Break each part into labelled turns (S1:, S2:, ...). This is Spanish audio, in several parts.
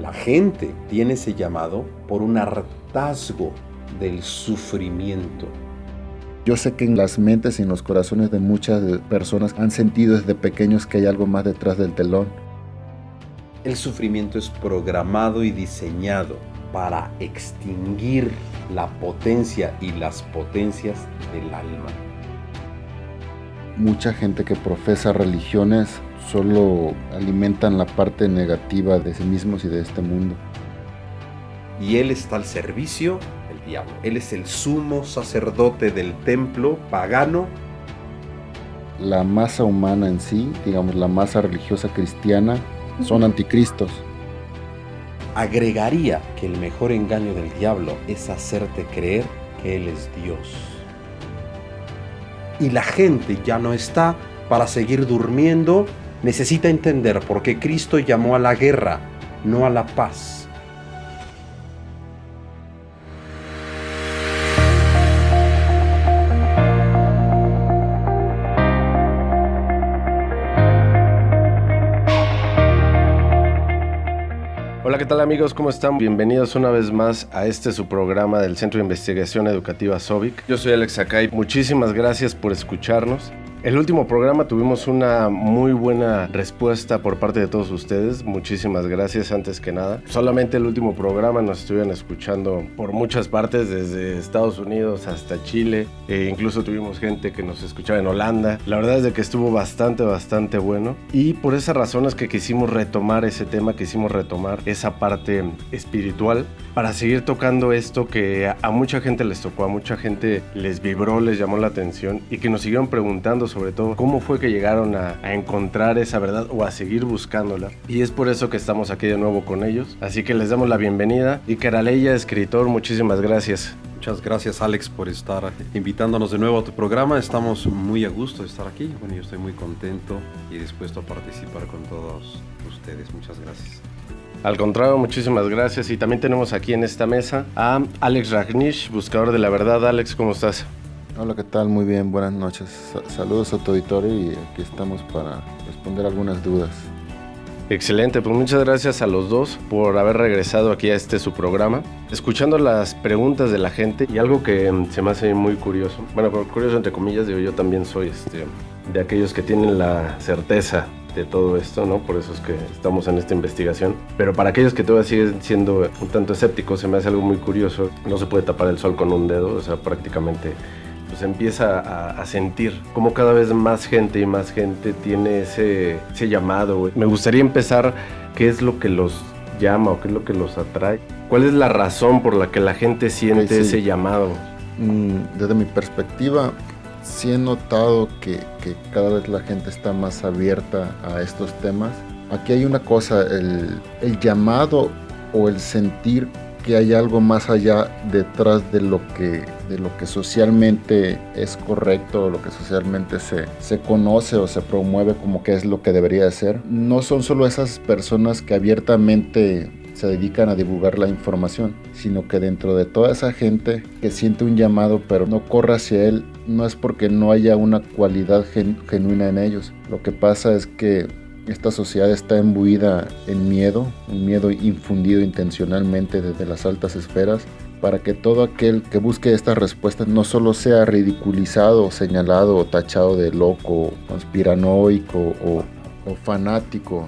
S1: La gente tiene ese llamado por un hartazgo del sufrimiento.
S2: Yo sé que en las mentes y en los corazones de muchas personas han sentido desde pequeños que hay algo más detrás del telón.
S1: El sufrimiento es programado y diseñado para extinguir la potencia y las potencias del alma.
S2: Mucha gente que profesa religiones solo alimentan la parte negativa de sí mismos y de este mundo.
S1: Y él está al servicio del diablo. Él es el sumo sacerdote del templo pagano.
S2: La masa humana en sí, digamos la masa religiosa cristiana, son anticristos.
S1: Agregaría que el mejor engaño del diablo es hacerte creer que Él es Dios. Y la gente ya no está para seguir durmiendo necesita entender por qué Cristo llamó a la guerra, no a la paz.
S3: Hola, ¿qué tal amigos? ¿Cómo están? Bienvenidos una vez más a este su programa del Centro de Investigación Educativa SOVIC. Yo soy Alex Sakai. Muchísimas gracias por escucharnos. El último programa tuvimos una muy buena respuesta por parte de todos ustedes. Muchísimas gracias antes que nada. Solamente el último programa nos estuvieron escuchando por muchas partes, desde Estados Unidos hasta Chile. E incluso tuvimos gente que nos escuchaba en Holanda. La verdad es de que estuvo bastante, bastante bueno. Y por esa razón es que quisimos retomar ese tema, quisimos retomar esa parte espiritual para seguir tocando esto que a mucha gente les tocó, a mucha gente les vibró, les llamó la atención y que nos siguieron preguntando sobre todo cómo fue que llegaron a, encontrar esa verdad o a seguir buscándola. Y es por eso que estamos aquí de nuevo con ellos. Así que les damos la bienvenida. Y Caraleya, escritor, muchísimas gracias.
S1: Muchas gracias Alex por estar invitándonos de nuevo a tu programa. Estamos muy a gusto de estar aquí. Bueno, yo estoy muy contento y dispuesto a participar con todos ustedes. Muchas gracias.
S3: Al contrario, muchísimas gracias. Y también tenemos aquí en esta mesa a Alex Ragnish, buscador de la verdad. Alex, ¿cómo estás?
S2: Hola, ¿qué tal? Muy bien, buenas noches. Saludos a tu auditorio y aquí estamos para responder algunas dudas.
S3: Excelente, pues muchas gracias a los dos por haber regresado aquí a este su programa, escuchando las preguntas de la gente y algo que mm, se me hace muy curioso, bueno, curioso entre comillas, digo yo también soy este, de aquellos que tienen la certeza de todo esto, ¿no? Por eso es que estamos en esta investigación. Pero para aquellos que todavía siguen siendo un tanto escépticos, se me hace algo muy curioso. No se puede tapar el sol con un dedo, o sea, prácticamente pues empieza a, sentir como cada vez más gente y más gente tiene ese, ese llamado. Me gustaría empezar qué es lo que los llama o qué es lo que los atrae. ¿Cuál es la razón por la que la gente siente ese llamado?
S2: Mm, desde mi perspectiva, sí he notado que, que, cada vez la gente está más abierta a estos temas. Aquí hay una cosa, el, el llamado o el sentir que hay algo más allá detrás de lo que, de lo que socialmente es correcto, lo que socialmente se, se conoce o se promueve como que es lo que debería ser. No son solo esas personas que abiertamente se dedican a divulgar la información, sino que dentro de toda esa gente que siente un llamado pero no corre hacia él, no es porque no haya una cualidad genuina en ellos. Lo que pasa es que esta sociedad está embuida en miedo, un miedo infundido intencionalmente desde las altas esferas, para que todo aquel que busque estas respuestas no solo sea ridiculizado, señalado o tachado de loco, conspiranoico o, fanático,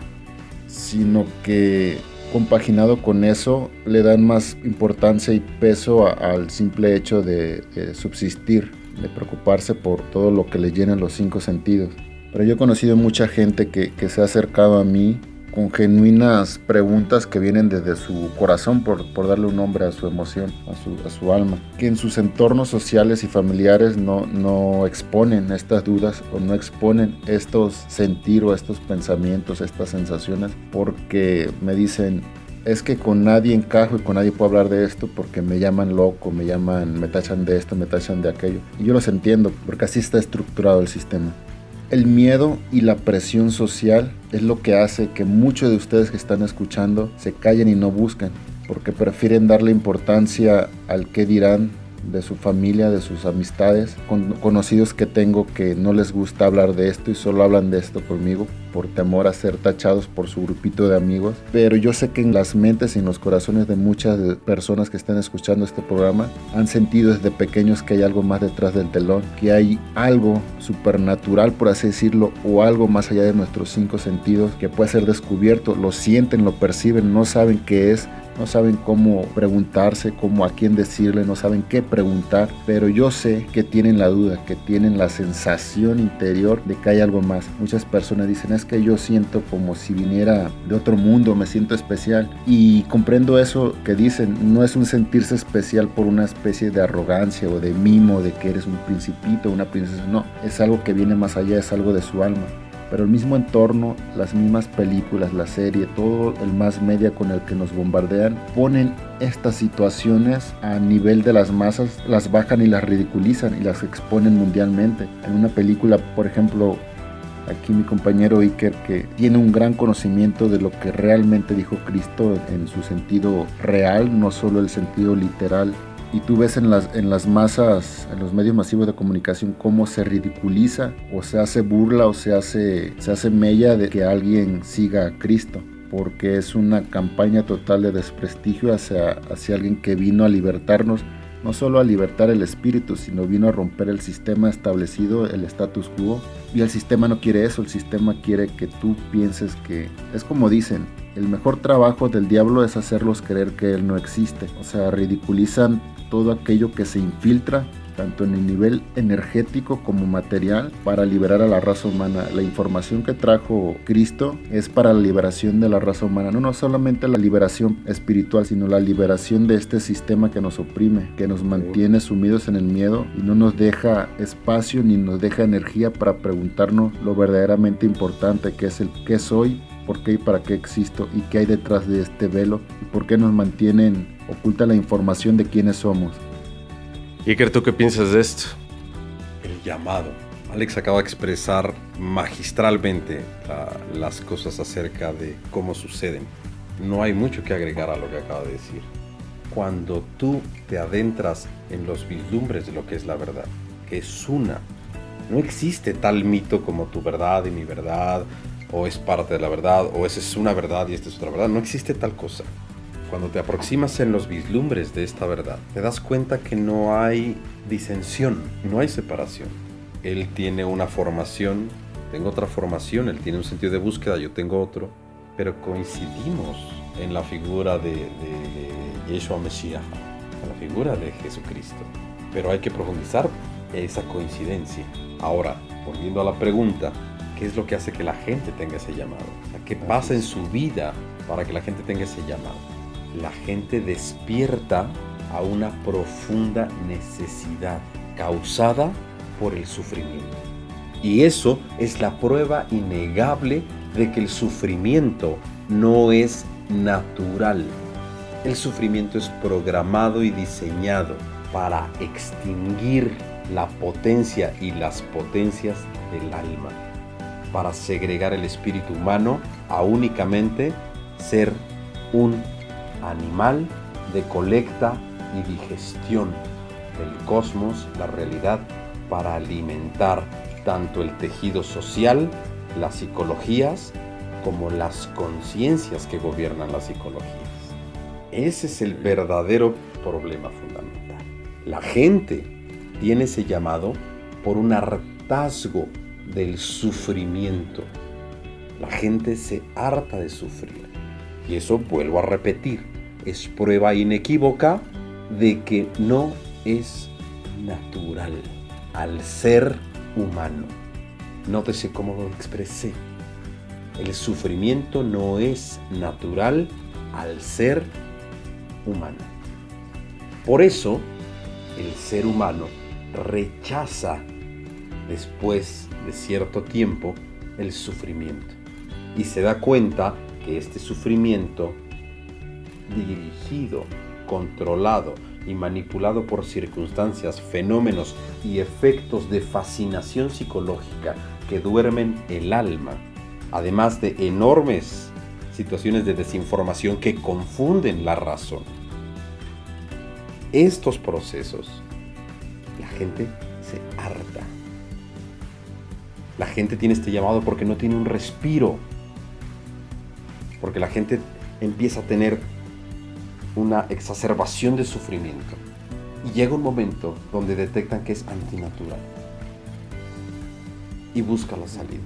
S2: sino que compaginado con eso le dan más importancia y peso al simple hecho de, de subsistir, de preocuparse por todo lo que le llena los cinco sentidos. Pero yo he conocido mucha gente que, se ha acercado a mí con genuinas preguntas que vienen desde su corazón, por, darle un nombre a su emoción, a su, alma, que en sus entornos sociales y familiares no, no exponen estas dudas o no exponen estos sentir o estos pensamientos, estas sensaciones, porque me dicen, es que con nadie encajo y con nadie puedo hablar de esto porque me llaman loco, me llaman, me tachan de esto, me tachan de aquello. Y yo los entiendo porque así está estructurado el sistema. El miedo y la presión social es lo que hace que muchos de ustedes que están escuchando se callen y no buscan, porque prefieren darle importancia al que dirán de su familia, de sus amistades, con conocidos que tengo que no les gusta hablar de esto y solo hablan de esto conmigo, por temor a ser tachados por su grupito de amigos. Pero yo sé que en las mentes y en los corazones de muchas personas que están escuchando este programa han sentido desde pequeños que hay algo más detrás del telón, que hay algo supernatural, por así decirlo, o algo más allá de nuestros cinco sentidos que puede ser descubierto. Lo sienten, lo perciben, no saben qué es, no saben cómo preguntarse, cómo a quién decirle, no saben qué preguntar, pero yo sé que tienen la duda, que tienen la sensación interior de que hay algo más. Muchas personas dicen, es que yo siento como si viniera de otro mundo, me siento especial y comprendo eso que dicen, no es un sentirse especial por una especie de arrogancia o de mimo de que eres un principito, una princesa, no, es algo que viene más allá, es algo de su alma pero el mismo entorno, las mismas películas, la serie, todo el más media con el que nos bombardean, ponen estas situaciones a nivel de las masas, las bajan y las ridiculizan y las exponen mundialmente. En una película, por ejemplo, aquí mi compañero Iker, que tiene un gran conocimiento de lo que realmente dijo Cristo en su sentido real, no solo el sentido literal y tú ves en las, en las masas, en los medios masivos de comunicación, cómo se ridiculiza o se hace burla o se hace, se hace mella de que alguien siga a Cristo, porque es una campaña total de desprestigio hacia, hacia alguien que vino a libertarnos, no solo a libertar el espíritu, sino vino a romper el sistema establecido, el status quo. Y el sistema no quiere eso, el sistema quiere que tú pienses que, es como dicen, el mejor trabajo del diablo es hacerlos creer que él no existe. O sea, ridiculizan todo aquello que se infiltra tanto en el nivel energético como material para liberar a la raza humana. La información que trajo Cristo es para la liberación de la raza humana, no, no solamente la liberación espiritual, sino la liberación de este sistema que nos oprime, que nos mantiene sumidos en el miedo y no nos deja espacio ni nos deja energía para preguntarnos lo verdaderamente importante que es el qué soy por qué y para qué existo y qué hay detrás de este velo y por qué nos mantienen oculta la información de quiénes somos.
S3: Iker, ¿tú qué piensas de esto?
S1: El llamado. Alex acaba de expresar magistralmente las cosas acerca de cómo suceden. No hay mucho que agregar a lo que acaba de decir. Cuando tú te adentras en los vislumbres de lo que es la verdad, que es una, no existe tal mito como tu verdad y mi verdad, o es parte de la verdad, o esa es una verdad y esta es otra verdad. No existe tal cosa. Cuando te aproximas en los vislumbres de esta verdad, te das cuenta que no hay disensión, no hay separación. Él tiene una formación, tengo otra formación, él tiene un sentido de búsqueda, yo tengo otro, pero coincidimos en la figura de, de Yeshua Mesías, en la figura de Jesucristo. Pero hay que profundizar esa coincidencia. Ahora, volviendo a la pregunta, ¿qué es lo que hace que la gente tenga ese llamado? ¿Qué pasa en su vida para que la gente tenga ese llamado? La gente despierta a una profunda necesidad causada por el sufrimiento. Y eso es la prueba innegable de que el sufrimiento no es natural. El sufrimiento es programado y diseñado para extinguir la potencia y las potencias del alma, para segregar el espíritu humano a únicamente ser un animal de colecta y digestión del cosmos, la realidad, para alimentar tanto el tejido social, las psicologías, como las conciencias que gobiernan las psicologías. Ese es el verdadero problema fundamental. La gente tiene ese llamado por un hartazgo del sufrimiento. La gente se harta de sufrir. Y eso vuelvo a repetir es prueba inequívoca de que no es natural al ser humano. Nótese cómo lo expresé. El sufrimiento no es natural al ser humano. Por eso, el ser humano rechaza después de cierto tiempo el sufrimiento y se da cuenta que este sufrimiento dirigido, controlado y manipulado por circunstancias, fenómenos y efectos de fascinación psicológica que duermen el alma, además de enormes situaciones de desinformación que confunden la razón. Estos procesos, la gente se harta. La gente tiene este llamado porque no tiene un respiro. Porque la gente empieza a tener una exacerbación de sufrimiento. Y llega un momento donde detectan que es antinatural. Y busca la salida.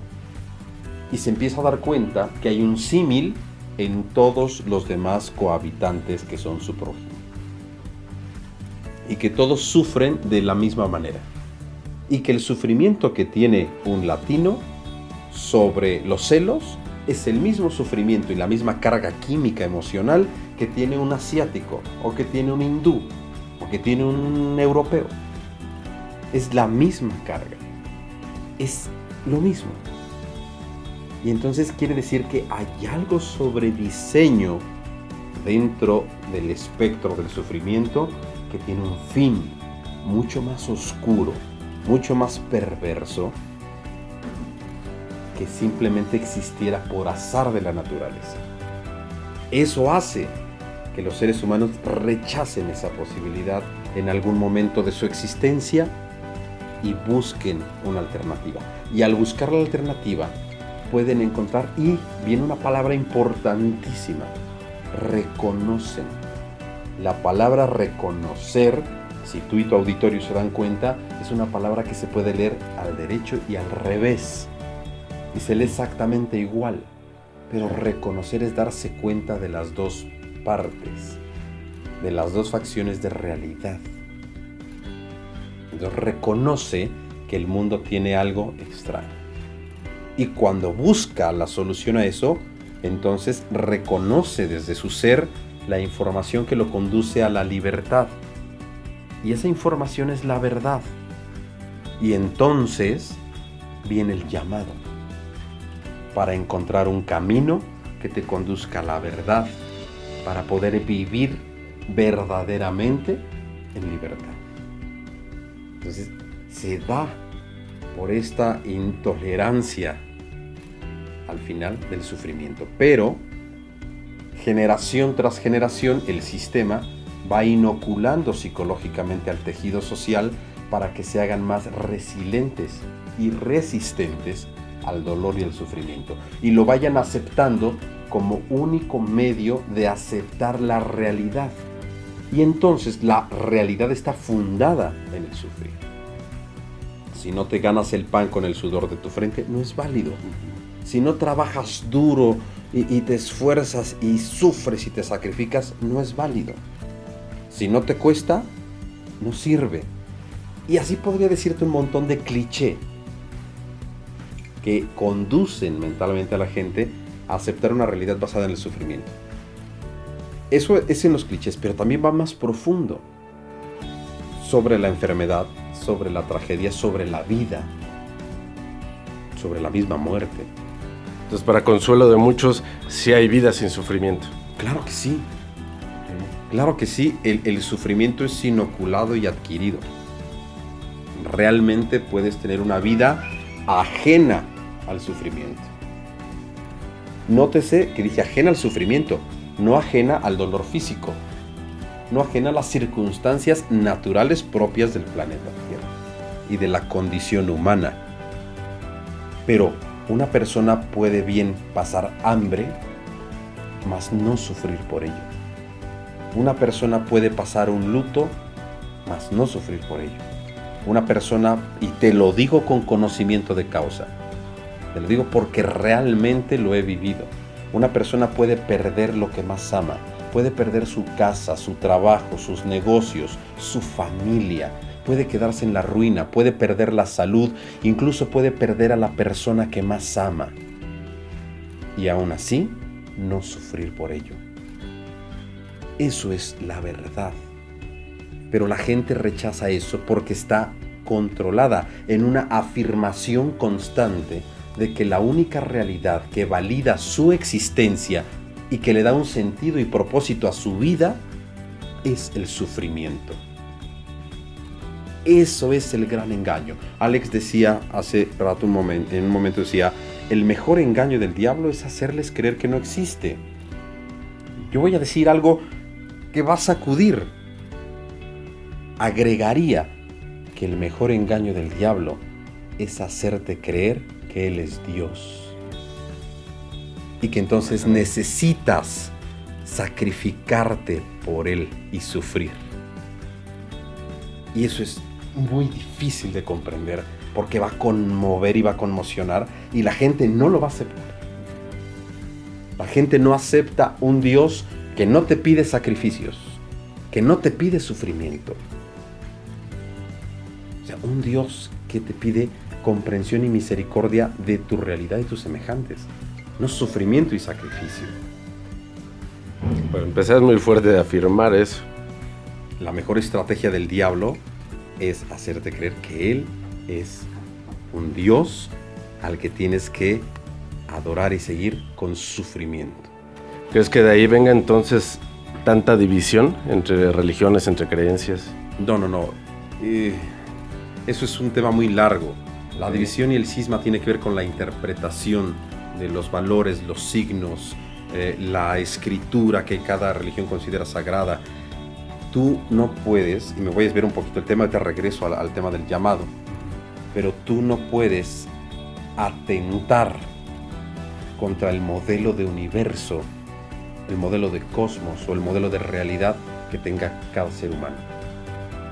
S1: Y se empieza a dar cuenta que hay un símil en todos los demás cohabitantes que son su prójimo. Y que todos sufren de la misma manera. Y que el sufrimiento que tiene un latino sobre los celos es el mismo sufrimiento y la misma carga química emocional que tiene un asiático o que tiene un hindú o que tiene un europeo. Es la misma carga. Es lo mismo. Y entonces quiere decir que hay algo sobre diseño dentro del espectro del sufrimiento que tiene un fin mucho más oscuro, mucho más perverso que simplemente existiera por azar de la naturaleza. Eso hace que los seres humanos rechacen esa posibilidad en algún momento de su existencia y busquen una alternativa. Y al buscar la alternativa pueden encontrar, y viene una palabra importantísima, reconocen. La palabra reconocer, si tú y tu auditorio se dan cuenta, es una palabra que se puede leer al derecho y al revés y se lee exactamente igual, pero reconocer es darse cuenta de las dos partes, de las dos facciones de realidad. Entonces reconoce que el mundo tiene algo extraño. Y cuando busca la solución a eso, entonces reconoce desde su ser la información que lo conduce a la libertad. Y esa información es la verdad. Y entonces viene el llamado para encontrar un camino que te conduzca a la verdad, para poder vivir verdaderamente en libertad. Entonces, se da por esta intolerancia al final del sufrimiento. Pero, generación tras generación, el sistema va inoculando psicológicamente al tejido social para que se hagan más resilientes y resistentes al dolor y al sufrimiento y lo vayan aceptando como único medio de aceptar la realidad. Y entonces la realidad está fundada en el sufrir. Si no te ganas el pan con el sudor de tu frente, no es válido. Si no trabajas duro y, te esfuerzas y sufres y te sacrificas, no es válido. Si no te cuesta, no sirve. Y así podría decirte un montón de cliché que conducen mentalmente a la gente a aceptar una realidad basada en el sufrimiento. Eso es en los clichés, pero también va más profundo sobre la enfermedad, sobre la tragedia, sobre la vida, sobre la misma muerte.
S3: Entonces, para consuelo de muchos, sí hay vida sin sufrimiento.
S1: Claro que sí. Claro que sí, el, el sufrimiento es inoculado y adquirido. Realmente puedes tener una vida ajena al sufrimiento. Nótese que dice ajena al sufrimiento, no ajena al dolor físico, no ajena a las circunstancias naturales propias del planeta Tierra y de la condición humana. Pero una persona puede bien pasar hambre, mas no sufrir por ello. Una persona puede pasar un luto, mas no sufrir por ello. Una persona, y te lo digo con conocimiento de causa, te lo digo porque realmente lo he vivido. Una persona puede perder lo que más ama, puede perder su casa, su trabajo, sus negocios, su familia, puede quedarse en la ruina, puede perder la salud, incluso puede perder a la persona que más ama. Y aún así, no sufrir por ello. Eso es la verdad. Pero la gente rechaza eso porque está controlada en una afirmación constante de que la única realidad que valida su existencia y que le da un sentido y propósito a su vida es el sufrimiento. Eso es el gran engaño. Alex decía hace rato un momento, en un momento decía, el mejor engaño del diablo es hacerles creer que no existe. Yo voy a decir algo que va a sacudir. Agregaría que el mejor engaño del diablo es hacerte creer Él es Dios. Y que entonces necesitas sacrificarte por Él y sufrir. Y eso es muy difícil de comprender porque va a conmover y va a conmocionar y la gente no lo va a aceptar. La gente no acepta un Dios que no te pide sacrificios, que no te pide sufrimiento. O sea, un Dios que te pide comprensión y misericordia de tu realidad y tus semejantes, no sufrimiento y sacrificio.
S3: Bueno, empezar muy fuerte de afirmar eso.
S1: La mejor estrategia del diablo es hacerte creer que Él es un Dios al que tienes que adorar y seguir con sufrimiento.
S3: ¿Crees que de ahí venga entonces tanta división entre religiones, entre creencias?
S1: No, no, no. Eh, eso es un tema muy largo. La división y el cisma tiene que ver con la interpretación de los valores, los signos, eh, la escritura que cada religión considera sagrada. Tú no puedes, y me voy a desviar un poquito el tema, te regreso al, tema del llamado, pero tú no puedes atentar contra el modelo de universo, el modelo de cosmos o el modelo de realidad que tenga cada ser humano.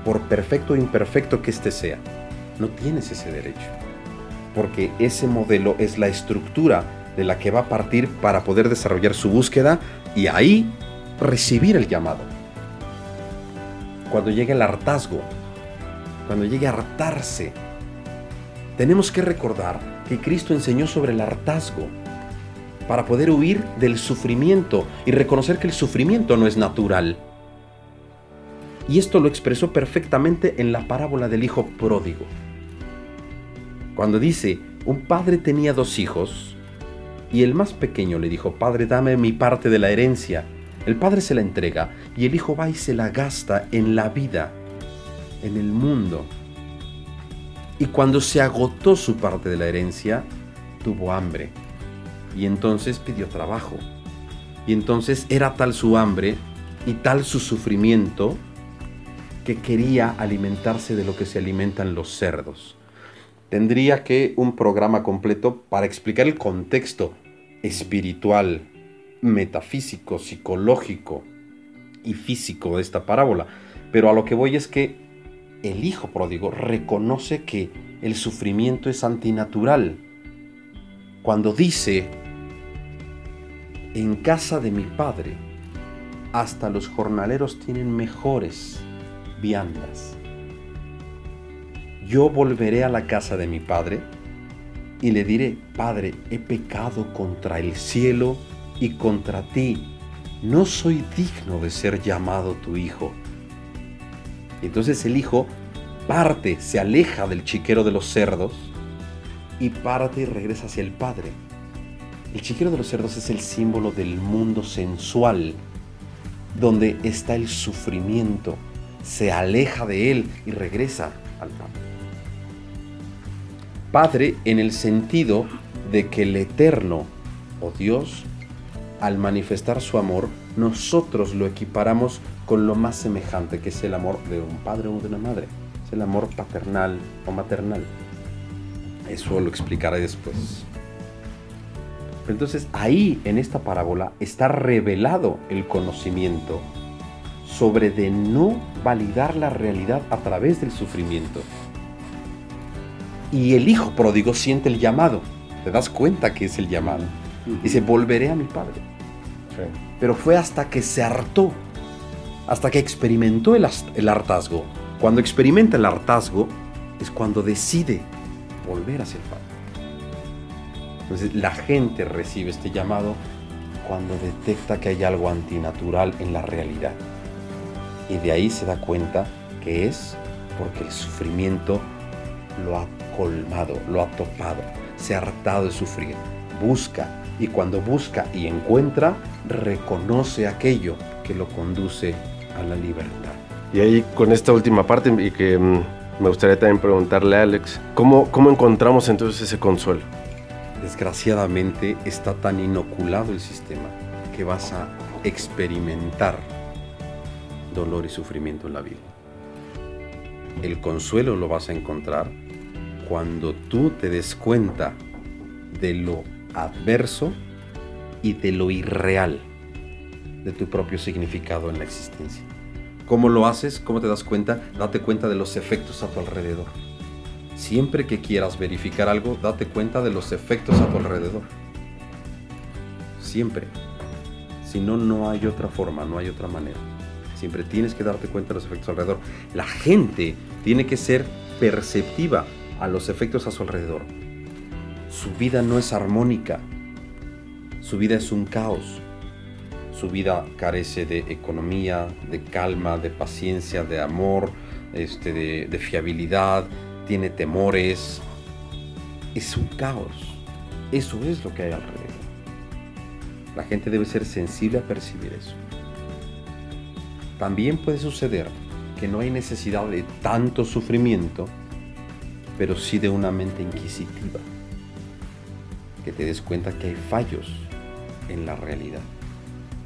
S1: Por perfecto o imperfecto que éste sea, no tienes ese derecho, porque ese modelo es la estructura de la que va a partir para poder desarrollar su búsqueda y ahí recibir el llamado. Cuando llegue el hartazgo, cuando llegue a hartarse, tenemos que recordar que Cristo enseñó sobre el hartazgo para poder huir del sufrimiento y reconocer que el sufrimiento no es natural. Y esto lo expresó perfectamente en la parábola del hijo pródigo. Cuando dice, un padre tenía dos hijos, y el más pequeño le dijo, Padre, dame mi parte de la herencia. El padre se la entrega y el hijo va y se la gasta en la vida, en el mundo. Y cuando se agotó su parte de la herencia, tuvo hambre. Y entonces pidió trabajo. Y entonces era tal su hambre y tal su sufrimiento que quería alimentarse de lo que se alimentan los cerdos. Tendría que un programa completo para explicar el contexto espiritual, metafísico, psicológico y físico de esta parábola. Pero a lo que voy es que el hijo pródigo reconoce que el sufrimiento es antinatural. Cuando dice, en casa de mi padre, hasta los jornaleros tienen mejores viandas. Yo volveré a la casa de mi padre y le diré, Padre, he pecado contra el cielo y contra ti. No soy digno de ser llamado tu hijo. Y entonces el hijo parte, se aleja del chiquero de los cerdos y parte y regresa hacia el Padre. El chiquero de los cerdos es el símbolo del mundo sensual, donde está el sufrimiento. Se aleja de él y regresa al Padre. Padre en el sentido de que el Eterno o Dios, al manifestar su amor, nosotros lo equiparamos con lo más semejante que es el amor de un padre o de una madre. Es el amor paternal o maternal. Eso lo explicaré después. entonces ahí en esta parábola está revelado el conocimiento sobre de no validar la realidad a través del sufrimiento y el hijo pródigo siente el llamado. Te das cuenta que es el llamado. Dice, volveré a mi padre. Pero fue hasta que se hartó, hasta que experimentó el, el hartazgo. Cuando experimenta el hartazgo es cuando decide volver hacia el padre. Entonces la gente recibe este llamado cuando detecta que hay algo antinatural en la realidad. Y de ahí se da cuenta que es porque el sufrimiento lo ha colmado, lo ha topado, se ha hartado de sufrir. Busca y cuando busca y encuentra, reconoce aquello que lo conduce a la libertad.
S3: Y ahí con esta última parte y que mm, me gustaría también preguntarle a Alex, ¿cómo, ¿cómo encontramos entonces ese consuelo?
S1: Desgraciadamente está tan inoculado el sistema que vas a experimentar dolor y sufrimiento en la vida. El consuelo lo vas a encontrar cuando tú te des cuenta de lo adverso y de lo irreal de tu propio significado en la existencia. ¿Cómo lo haces? ¿Cómo te das cuenta? Date cuenta de los efectos a tu alrededor. Siempre que quieras verificar algo, date cuenta de los efectos a tu alrededor. Siempre. Si no, no hay otra forma, no hay otra manera. Siempre tienes que darte cuenta de los efectos alrededor. La gente tiene que ser perceptiva a los efectos a su alrededor. Su vida no es armónica. Su vida es un caos. Su vida carece de economía, de calma, de paciencia, de amor, este, de, de fiabilidad, tiene temores. Es un caos. Eso es lo que hay alrededor. La gente debe ser sensible a percibir eso. También puede suceder que no hay necesidad de tanto sufrimiento, pero sí de una mente inquisitiva. Que te des cuenta que hay fallos en la realidad.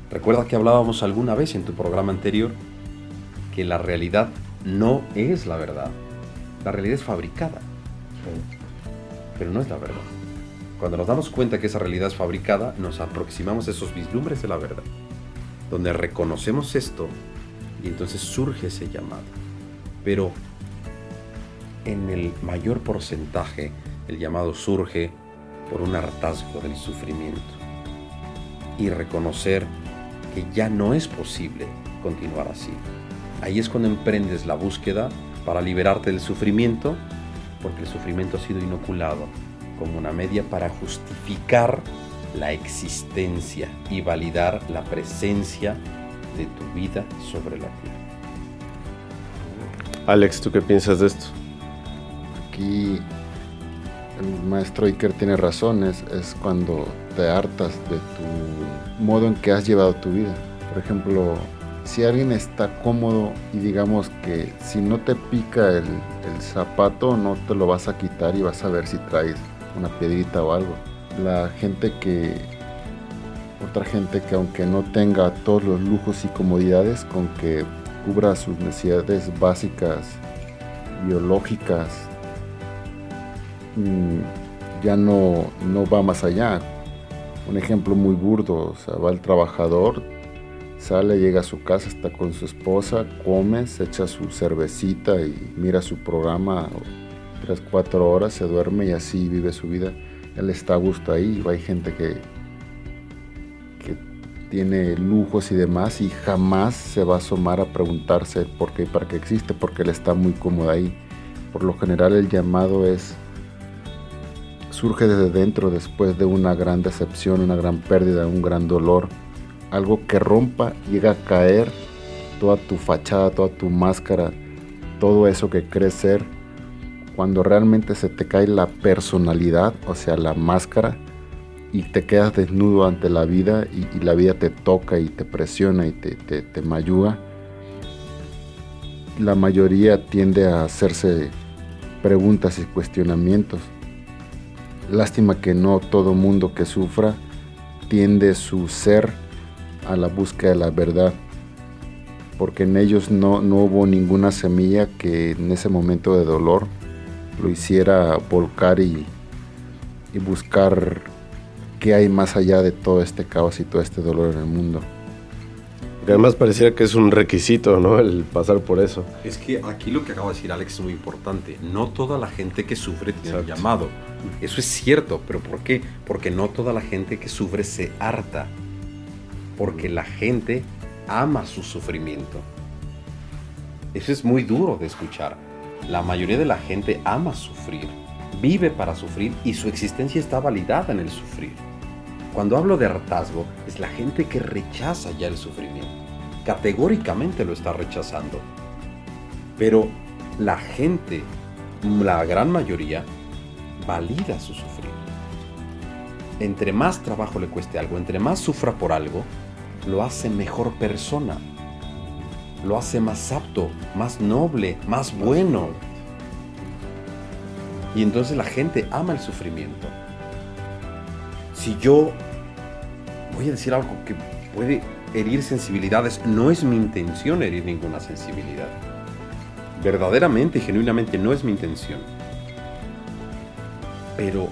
S1: Recuerda que hablábamos alguna vez en tu programa anterior que la realidad no es la verdad. La realidad es fabricada, pero no es la verdad. Cuando nos damos cuenta que esa realidad es fabricada, nos aproximamos a esos vislumbres de la verdad, donde reconocemos esto y entonces surge ese llamado. Pero en el mayor porcentaje, el llamado surge por un hartazgo del sufrimiento y reconocer que ya no es posible continuar así. Ahí es cuando emprendes la búsqueda para liberarte del sufrimiento, porque el sufrimiento ha sido inoculado como una media para justificar la existencia y validar la presencia de tu vida sobre la tierra.
S3: Alex, ¿tú qué piensas de esto?
S2: Aquí el maestro Iker tiene razón, es, cuando te hartas de tu modo en que has llevado tu vida. Por ejemplo, si alguien está cómodo y digamos que si no te pica el, zapato no te lo vas a quitar y vas a ver si traes una piedrita o algo. La gente que, otra gente que aunque no tenga todos los lujos y comodidades, con que cubra sus necesidades básicas, biológicas, ya no, no va más allá. Un ejemplo muy burdo, o sea, va el trabajador, sale, llega a su casa, está con su esposa, come, se echa su cervecita y mira su programa tres, cuatro horas, se duerme y así vive su vida. Él está a gusto ahí. Hay gente que, que tiene lujos y demás y jamás se va a asomar a preguntarse por qué para qué existe, porque él está muy cómodo ahí. Por lo general el llamado es surge desde dentro después de una gran decepción, una gran pérdida, un gran dolor, algo que rompa, llega a caer toda tu fachada, toda tu máscara, todo eso que crees ser cuando realmente se te cae la personalidad, o sea, la máscara, y te quedas desnudo ante la vida y, la vida te toca y te presiona y te, te, te mayuga, la mayoría tiende a hacerse preguntas y cuestionamientos. Lástima que no todo mundo que sufra tiende su ser a la búsqueda de la verdad, porque en ellos no, no hubo ninguna semilla que en ese momento de dolor lo hiciera volcar y, y buscar qué hay más allá de todo este caos y todo este dolor en el mundo.
S3: Y además pareciera que es un requisito, ¿no? El pasar por eso.
S1: Es que aquí lo que acaba de decir Alex es muy importante. No toda la gente que sufre tiene un llamado. Eso es cierto, pero ¿por qué? Porque no toda la gente que sufre se harta. Porque la gente ama su sufrimiento. Eso es muy duro de escuchar. La mayoría de la gente ama sufrir, vive para sufrir y su existencia está validada en el sufrir. Cuando hablo de hartazgo, es la gente que rechaza ya el sufrimiento. Categóricamente lo está rechazando. Pero la gente, la gran mayoría, valida su sufrir. Entre más trabajo le cueste algo, entre más sufra por algo, lo hace mejor persona, lo hace más apto, más noble, más bueno. Y entonces la gente ama el sufrimiento. Si yo voy a decir algo que puede herir sensibilidades, no es mi intención herir ninguna sensibilidad. Verdaderamente y genuinamente no es mi intención. Pero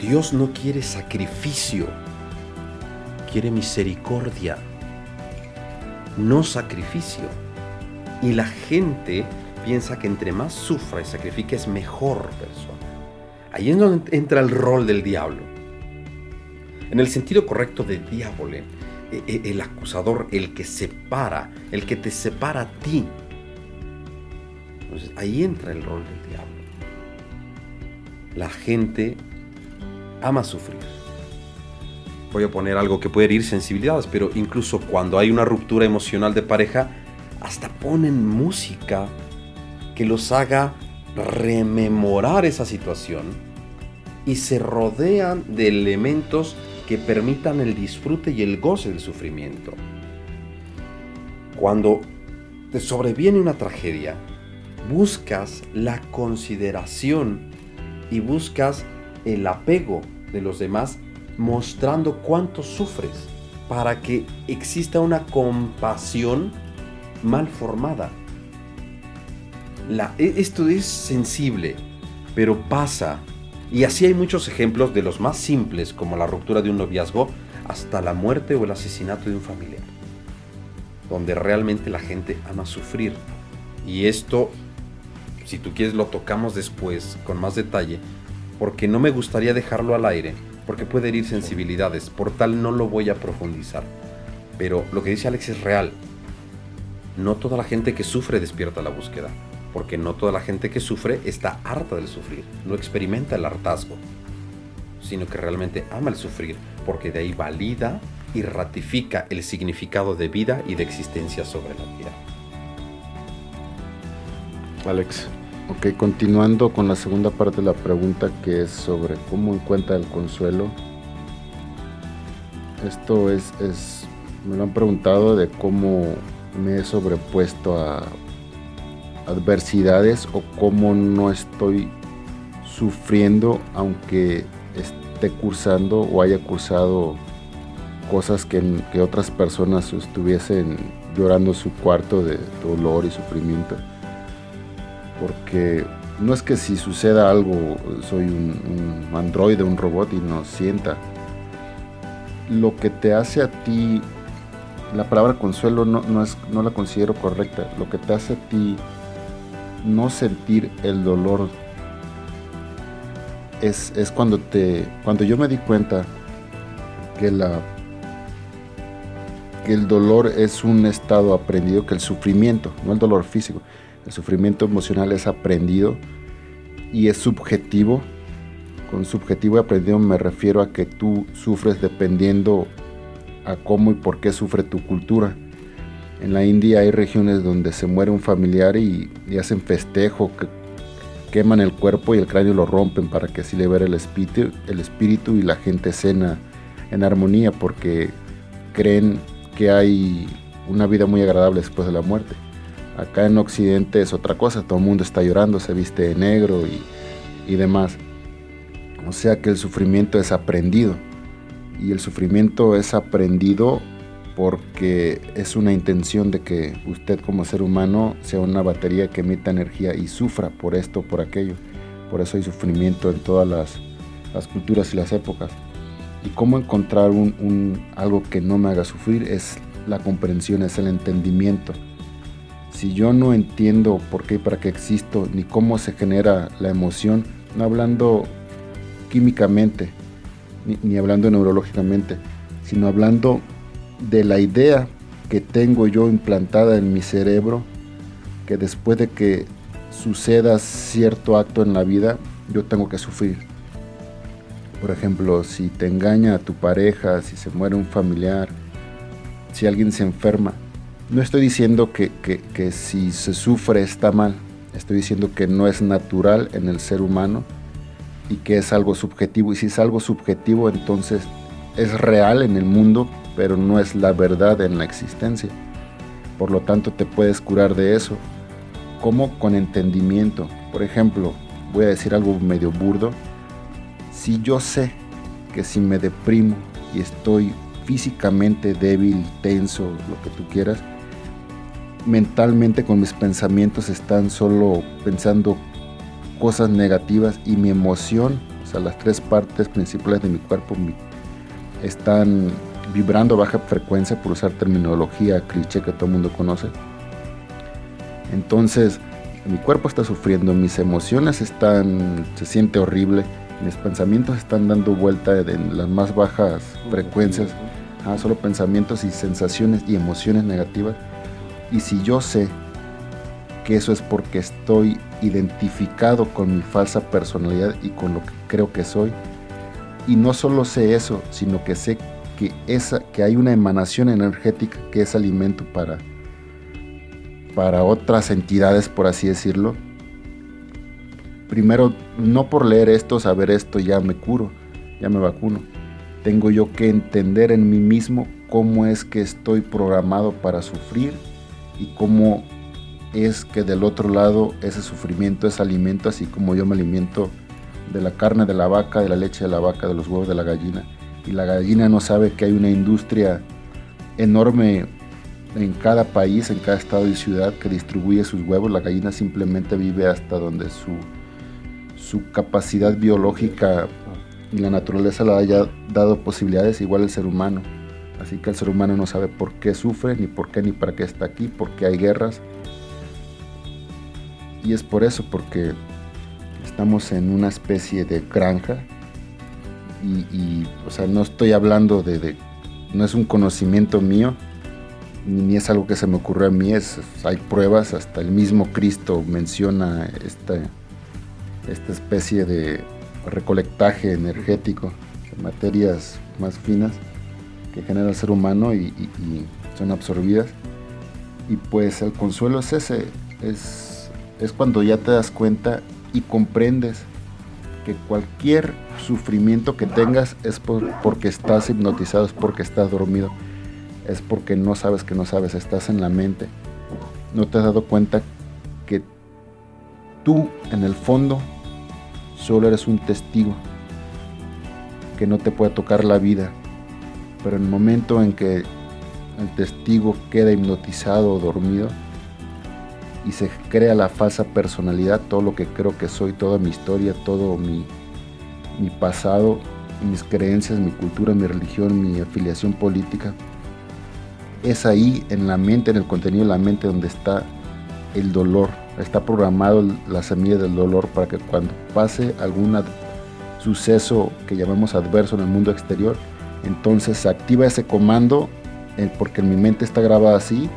S1: Dios no quiere sacrificio, quiere misericordia, no sacrificio. Y la gente piensa que entre más sufra y sacrifique es mejor persona. Ahí es donde entra el rol del diablo. En el sentido correcto de diablo, e, e, el acusador, el que separa, el que te separa a ti. Entonces ahí entra el rol del diablo. La gente ama sufrir. Voy a poner algo que puede herir sensibilidades, pero incluso cuando hay una ruptura emocional de pareja, hasta ponen música que los haga rememorar esa situación y se rodean de elementos que permitan el disfrute y el goce del sufrimiento. Cuando te sobreviene una tragedia, buscas la consideración y buscas el apego de los demás mostrando cuánto sufres para que exista una compasión mal formada e, esto es sensible, pero pasa. Y así hay muchos ejemplos de los más simples, como la ruptura de un noviazgo, hasta la muerte o el asesinato de un familiar, donde realmente la gente ama sufrir. Y esto, si tú quieres, lo tocamos después con más detalle, porque no me gustaría dejarlo al aire, porque puede herir sensibilidades, por tal no lo voy a profundizar. Pero lo que dice Alex es real. No toda la gente que sufre despierta la búsqueda porque no toda la gente que sufre está harta de sufrir, no experimenta el hartazgo, sino que realmente ama el sufrir, porque de ahí valida y ratifica el significado de vida y de existencia sobre la vida.
S2: Alex. Ok, continuando con la segunda parte de la pregunta que es sobre cómo encuentra el consuelo. Esto es, es, me lo han preguntado de cómo me he sobrepuesto a adversidades o cómo no estoy sufriendo aunque esté cursando o haya cursado cosas que, que otras personas estuviesen llorando su cuarto de dolor y sufrimiento. Porque no es que si suceda algo soy un, un androide, un robot y no sienta. Lo que te hace a ti, la palabra consuelo no, no, es, la considero correcta, lo que te hace a ti no sentir el dolor es, cuando te cuando yo me di cuenta que la que el dolor es un estado aprendido que el sufrimiento no el dolor físico el sufrimiento emocional es aprendido y es subjetivo con subjetivo y aprendido me refiero a que tú sufres dependiendo a cómo y por qué sufre tu cultura en la India hay regiones donde se muere un familiar y, hacen festejo, que, queman el cuerpo y el cráneo lo rompen para que así libere el espíritu, el espíritu y la gente cena en armonía porque creen que hay una vida muy agradable después de la muerte. Acá en Occidente es otra cosa, todo el mundo está llorando, se viste de negro y, y demás. O sea que el sufrimiento es aprendido. Y el sufrimiento es aprendido porque es una intención de que usted como ser humano sea una batería que emita energía y sufra por esto, por aquello. Por eso hay sufrimiento en todas las, culturas y las épocas. Y cómo encontrar un, algo que no me haga sufrir es la comprensión, es el entendimiento. Si yo no entiendo por qué y para qué existo, ni cómo se genera la emoción, no hablando químicamente, ni, ni hablando neurológicamente, sino hablando de la idea que tengo yo implantada en mi cerebro, que después de que suceda cierto acto en la vida, yo tengo que sufrir. Por ejemplo, si te engaña tu pareja, si se muere un familiar, si alguien se enferma, no estoy diciendo que, que si se sufre está mal, estoy diciendo que no es natural en el ser humano y que es algo subjetivo. Y si es algo subjetivo, entonces es real en el mundo, pero no es la verdad en la existencia. Por lo tanto, te puedes curar de eso. como Con entendimiento. Por ejemplo, voy a decir algo medio burdo. Si yo sé que si me deprimo y estoy físicamente débil, tenso, lo que tú quieras, mentalmente con mis pensamientos están solo pensando cosas negativas y mi emoción, sea, las tres partes principales de mi cuerpo están vibrando a baja frecuencia, por usar terminología cliché que todo el mundo conoce. Entonces, mi cuerpo está sufriendo, mis emociones están, se siente horrible, mis pensamientos están dando vuelta en las más bajas frecuencias, ah, solo pensamientos y sensaciones y emociones negativas. Y si yo sé que eso es porque estoy identificado con mi falsa personalidad y con lo que creo que soy, y no solo sé eso, sino que sé que, esa, que hay una emanación energética que es alimento para, para otras entidades, por así decirlo, primero, no por leer esto, saber esto, ya me curo, ya me vacuno. Tengo yo que entender en mí mismo cómo es que estoy programado para sufrir y cómo es que del otro lado ese sufrimiento es alimento, así como yo me alimento de la carne de la vaca, de la leche de la vaca, de los huevos de la gallina. Y la gallina no sabe que hay una industria enorme en cada país, en cada estado y ciudad que distribuye sus huevos. La gallina simplemente vive hasta donde su su capacidad biológica y la naturaleza le haya dado posibilidades igual el ser humano. Así que el ser humano no sabe por qué sufre, ni por qué, ni para qué está aquí, por qué hay guerras. Y es por eso, porque estamos en una especie de granja. Y, o sea, no estoy hablando de, no es un conocimiento mío, ni es algo que se me ocurrió a mí, es, hay pruebas, hasta el mismo Cristo menciona esta esta especie de recolectaje energético de materias más finas que genera el ser humano y, son absorbidas. Y pues el consuelo es ese, es, es cuando ya te das cuenta y comprendes que cualquier sufrimiento que tengas es porque estás hipnotizado, es porque estás dormido, es porque no sabes que no sabes, estás en la mente. No te has dado cuenta que tú en el fondo Solo eres un testigo que no te puede tocar la vida. Pero en el momento en que el testigo queda hipnotizado o dormido y se crea la falsa personalidad, todo lo que creo que soy, toda mi historia, todo mi, mi pasado, mis creencias, mi cultura, mi religión, mi afiliación política, es ahí en la mente, en el contenido de la mente donde está el dolor. Está programado la semilla del dolor para que cuando pase algún suceso que llamamos adverso en el mundo exterior, entonces se activa ese comando eh, porque mi mente está grabada así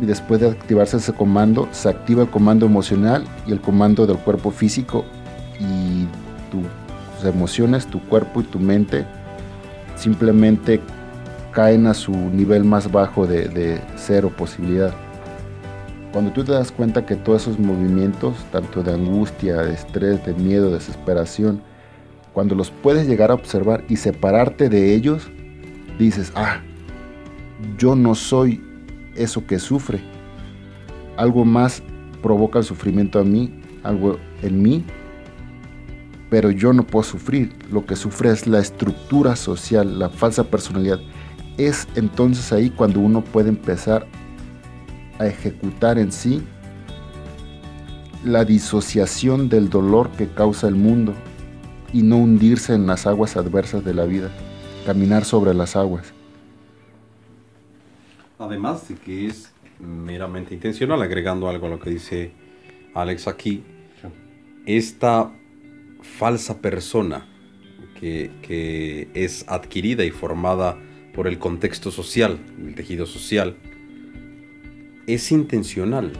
S2: y después de activarse ese comando se activa el comando emocional y el comando del cuerpo físico y tus emociones, tu cuerpo y tu mente simplemente caen a su nivel más bajo de, de cero posibilidad. Cuando tú te das cuenta que todos esos movimientos, tanto de angustia, de estrés, de miedo, desesperación, cuando los puedes llegar a observar y separarte de ellos, dices, ah, yo no soy eso que sufre. Algo más provoca el sufrimiento a mí, algo en mí, pero yo no puedo sufrir. Lo que sufre es la estructura social, la falsa personalidad. Es entonces ahí cuando uno puede empezar a ejecutar en sí la disociación del dolor que causa el mundo y no hundirse en las aguas adversas de la vida, caminar sobre las aguas.
S1: Además de que es meramente intencional, agregando algo a lo que dice Alex aquí, esta falsa persona que, que es adquirida y formada por el contexto social, el tejido social, es intencional.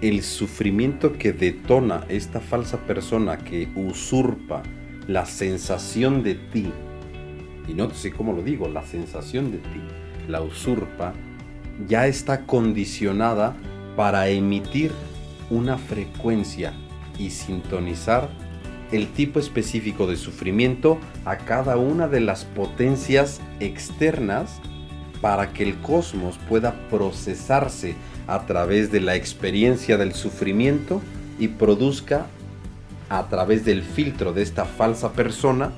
S1: El sufrimiento que detona esta falsa persona que usurpa la sensación de ti, y no sé cómo lo digo, la sensación de ti, la usurpa, ya está condicionada para emitir una frecuencia y sintonizar el tipo específico de sufrimiento a cada una de las potencias externas para que el cosmos pueda procesarse a través de la experiencia del sufrimiento y produzca a través del filtro de esta falsa persona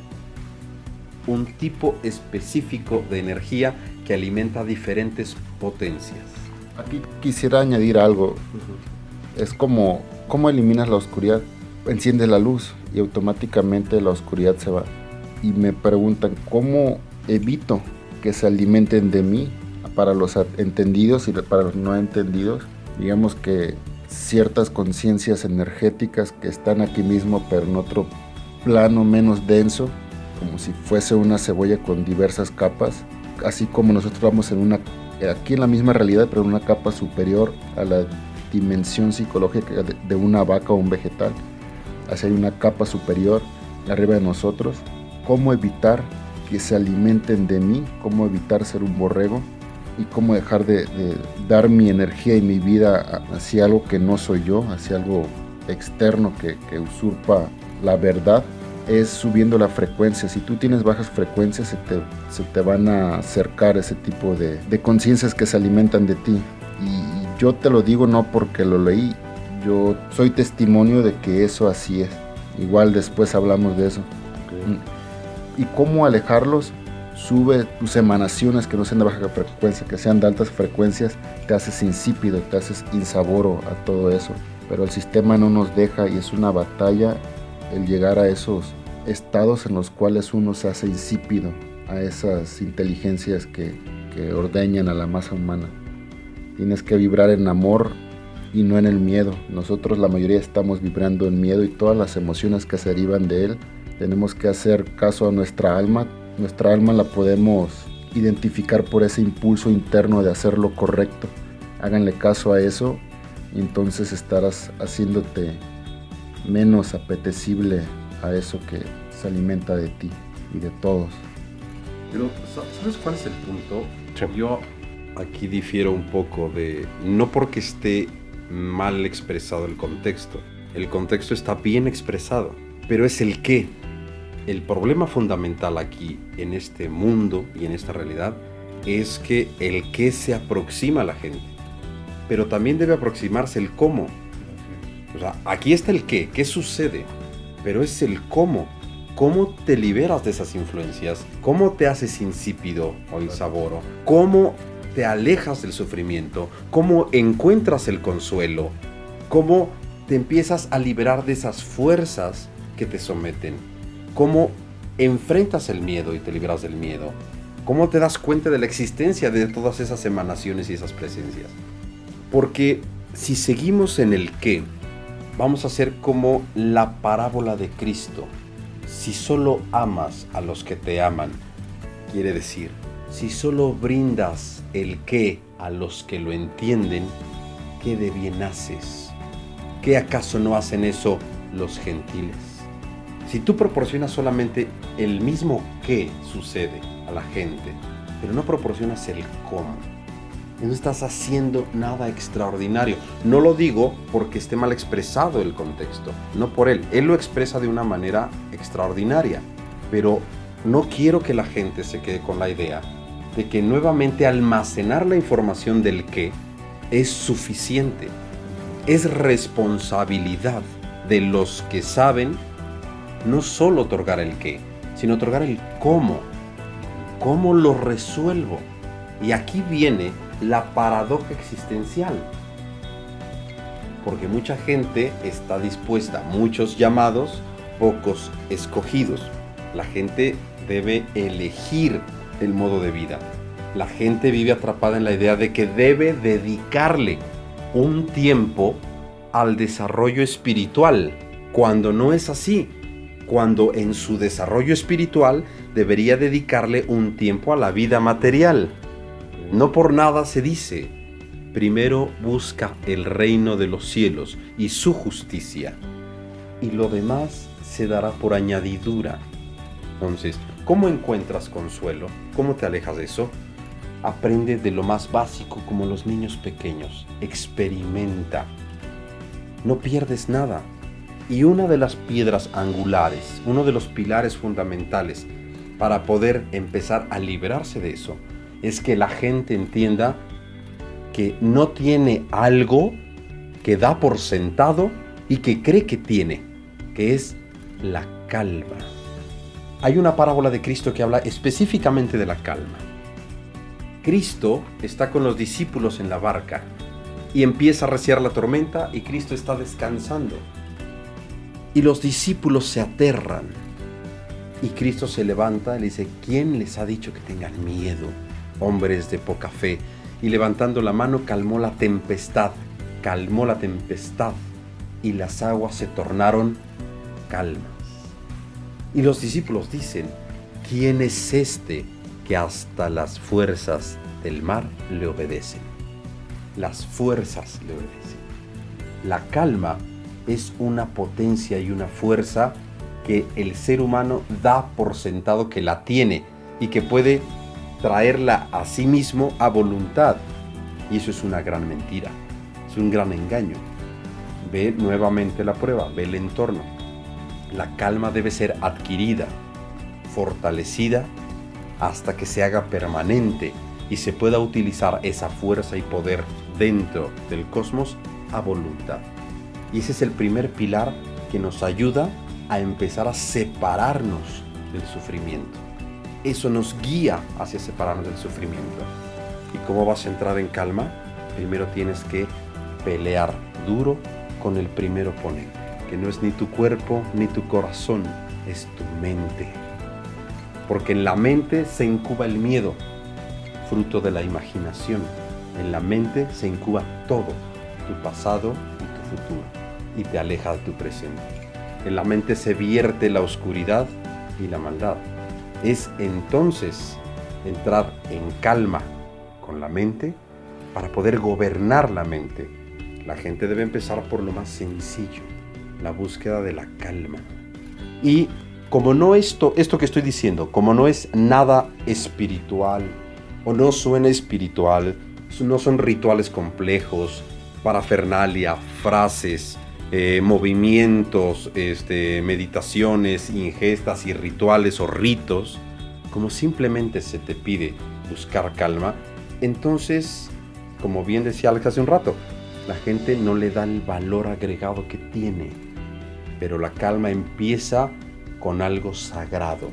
S1: un tipo específico de energía que alimenta diferentes potencias.
S2: Aquí quisiera añadir algo. Es como, ¿cómo eliminas la oscuridad? Enciende la luz. y automáticamente la oscuridad se va. Y me preguntan, ¿cómo evito que se alimenten de mí para los entendidos y para los no entendidos? Digamos que ciertas conciencias energéticas que están aquí mismo, pero en otro plano menos denso, como si fuese una cebolla con diversas capas, así como nosotros vamos en una, aquí en la misma realidad, pero en una capa superior a la dimensión psicológica de una vaca o un vegetal, hacia una capa superior arriba de nosotros, cómo evitar que se alimenten de mí, cómo evitar ser un borrego y cómo dejar de, dar mi energía y mi vida hacia algo que no soy yo, hacia algo externo que, usurpa la verdad, es subiendo la frecuencia. Si tú tienes bajas frecuencias, se te, se te van a acercar ese tipo de, de conciencias que se alimentan de ti. Y yo te lo digo no porque lo leí, yo soy testimonio de que eso así es. Igual después hablamos de eso. Mm. ¿Y cómo alejarlos? Sube tus emanaciones que no sean de baja frecuencia, que sean de altas frecuencias, te haces insípido, te haces insaboro a todo eso. Pero el sistema no nos deja y es una batalla el llegar a esos estados en los cuales uno se hace insípido a esas inteligencias que, que ordeñan a la masa humana. Tienes que vibrar en amor y no en el miedo. Nosotros la mayoría estamos vibrando en miedo y todas las emociones que se derivan de él. Tenemos que hacer caso a nuestra alma. Nuestra alma la podemos identificar por ese impulso interno de hacer lo correcto. Háganle caso a eso y entonces estarás haciéndote menos apetecible a eso que se alimenta de ti y de todos.
S1: Pero, ¿sabes cuál es el punto? Yo aquí difiero un poco de, no porque esté mal expresado el contexto. El contexto está bien expresado, pero es el qué. El problema fundamental aquí, en este mundo y en esta realidad, es que el qué se aproxima a la gente. Pero también debe aproximarse el cómo. O sea, aquí está el qué, qué sucede, pero es el cómo. ¿Cómo te liberas de esas influencias? ¿Cómo te haces insípido o insaboro? ¿Cómo te alejas del sufrimiento, cómo encuentras el consuelo, cómo te empiezas a liberar de esas fuerzas que te someten, cómo enfrentas el miedo y te liberas del miedo, cómo te das cuenta de la existencia de todas esas emanaciones y esas presencias. Porque si seguimos en el qué, vamos a ser como la parábola de Cristo. Si solo amas a los que te aman, quiere decir, si solo brindas el qué a los que lo entienden, ¿qué de bien haces? ¿Qué acaso no hacen eso los gentiles? Si tú proporcionas solamente el mismo qué sucede a la gente, pero no proporcionas el cómo, no estás haciendo nada extraordinario. No lo digo porque esté mal expresado el contexto, no por él. Él lo expresa de una manera extraordinaria, pero no quiero que la gente se quede con la idea de que nuevamente almacenar la información del qué es suficiente. Es responsabilidad de los que saben no solo otorgar el qué, sino otorgar el cómo. ¿Cómo lo resuelvo? Y aquí viene la paradoja existencial. Porque mucha gente está dispuesta, muchos llamados, pocos escogidos. La gente debe elegir el modo de vida. La gente vive atrapada en la idea de que debe dedicarle un tiempo al desarrollo espiritual, cuando no es así, cuando en su desarrollo espiritual debería dedicarle un tiempo a la vida material. No por nada se dice, primero busca el reino de los cielos y su justicia, y lo demás se dará por añadidura. Entonces, ¿Cómo encuentras consuelo? ¿Cómo te alejas de eso? Aprende de lo más básico como los niños pequeños. Experimenta. No pierdes nada. Y una de las piedras angulares, uno de los pilares fundamentales para poder empezar a liberarse de eso, es que la gente entienda que no tiene algo que da por sentado y que cree que tiene, que es la calma hay una parábola de Cristo que habla específicamente de la calma. Cristo está con los discípulos en la barca y empieza a reciar la tormenta y Cristo está descansando. Y los discípulos se aterran. Y Cristo se levanta y le dice, ¿quién les ha dicho que tengan miedo? Hombres de poca fe. Y levantando la mano calmó la tempestad, calmó la tempestad y las aguas se tornaron calmas. Y los discípulos dicen, ¿quién es este que hasta las fuerzas del mar le obedecen? Las fuerzas le obedecen. La calma es una potencia y una fuerza que el ser humano da por sentado que la tiene y que puede traerla a sí mismo a voluntad. Y eso es una gran mentira, es un gran engaño. Ve nuevamente la prueba, ve el entorno. La calma debe ser adquirida, fortalecida, hasta que se haga permanente y se pueda utilizar esa fuerza y poder dentro del cosmos a voluntad. Y ese es el primer pilar que nos ayuda a empezar a separarnos del sufrimiento. Eso nos guía hacia separarnos del sufrimiento. ¿Y cómo vas a entrar en calma? Primero tienes que pelear duro con el primer oponente, que no es ni tu cuerpo ni tu corazón, es tu mente. Porque en la mente se incuba el miedo, fruto de la imaginación. En la mente se incuba todo, tu pasado y tu futuro, y te aleja de tu presente. En la mente se vierte la oscuridad y la maldad. Es entonces entrar en calma con la mente para poder gobernar la mente. La gente debe empezar por lo más sencillo, la búsqueda de la calma. Y como no esto, esto que estoy diciendo, como no es nada espiritual o no suena espiritual, no son rituales complejos, parafernalia, frases, eh, movimientos, este, meditaciones, ingestas y rituales o ritos, como simplemente se te pide buscar calma, entonces, como bien decía Alex hace un rato, la gente no le da el valor agregado que tiene. Pero la calma empieza con algo sagrado,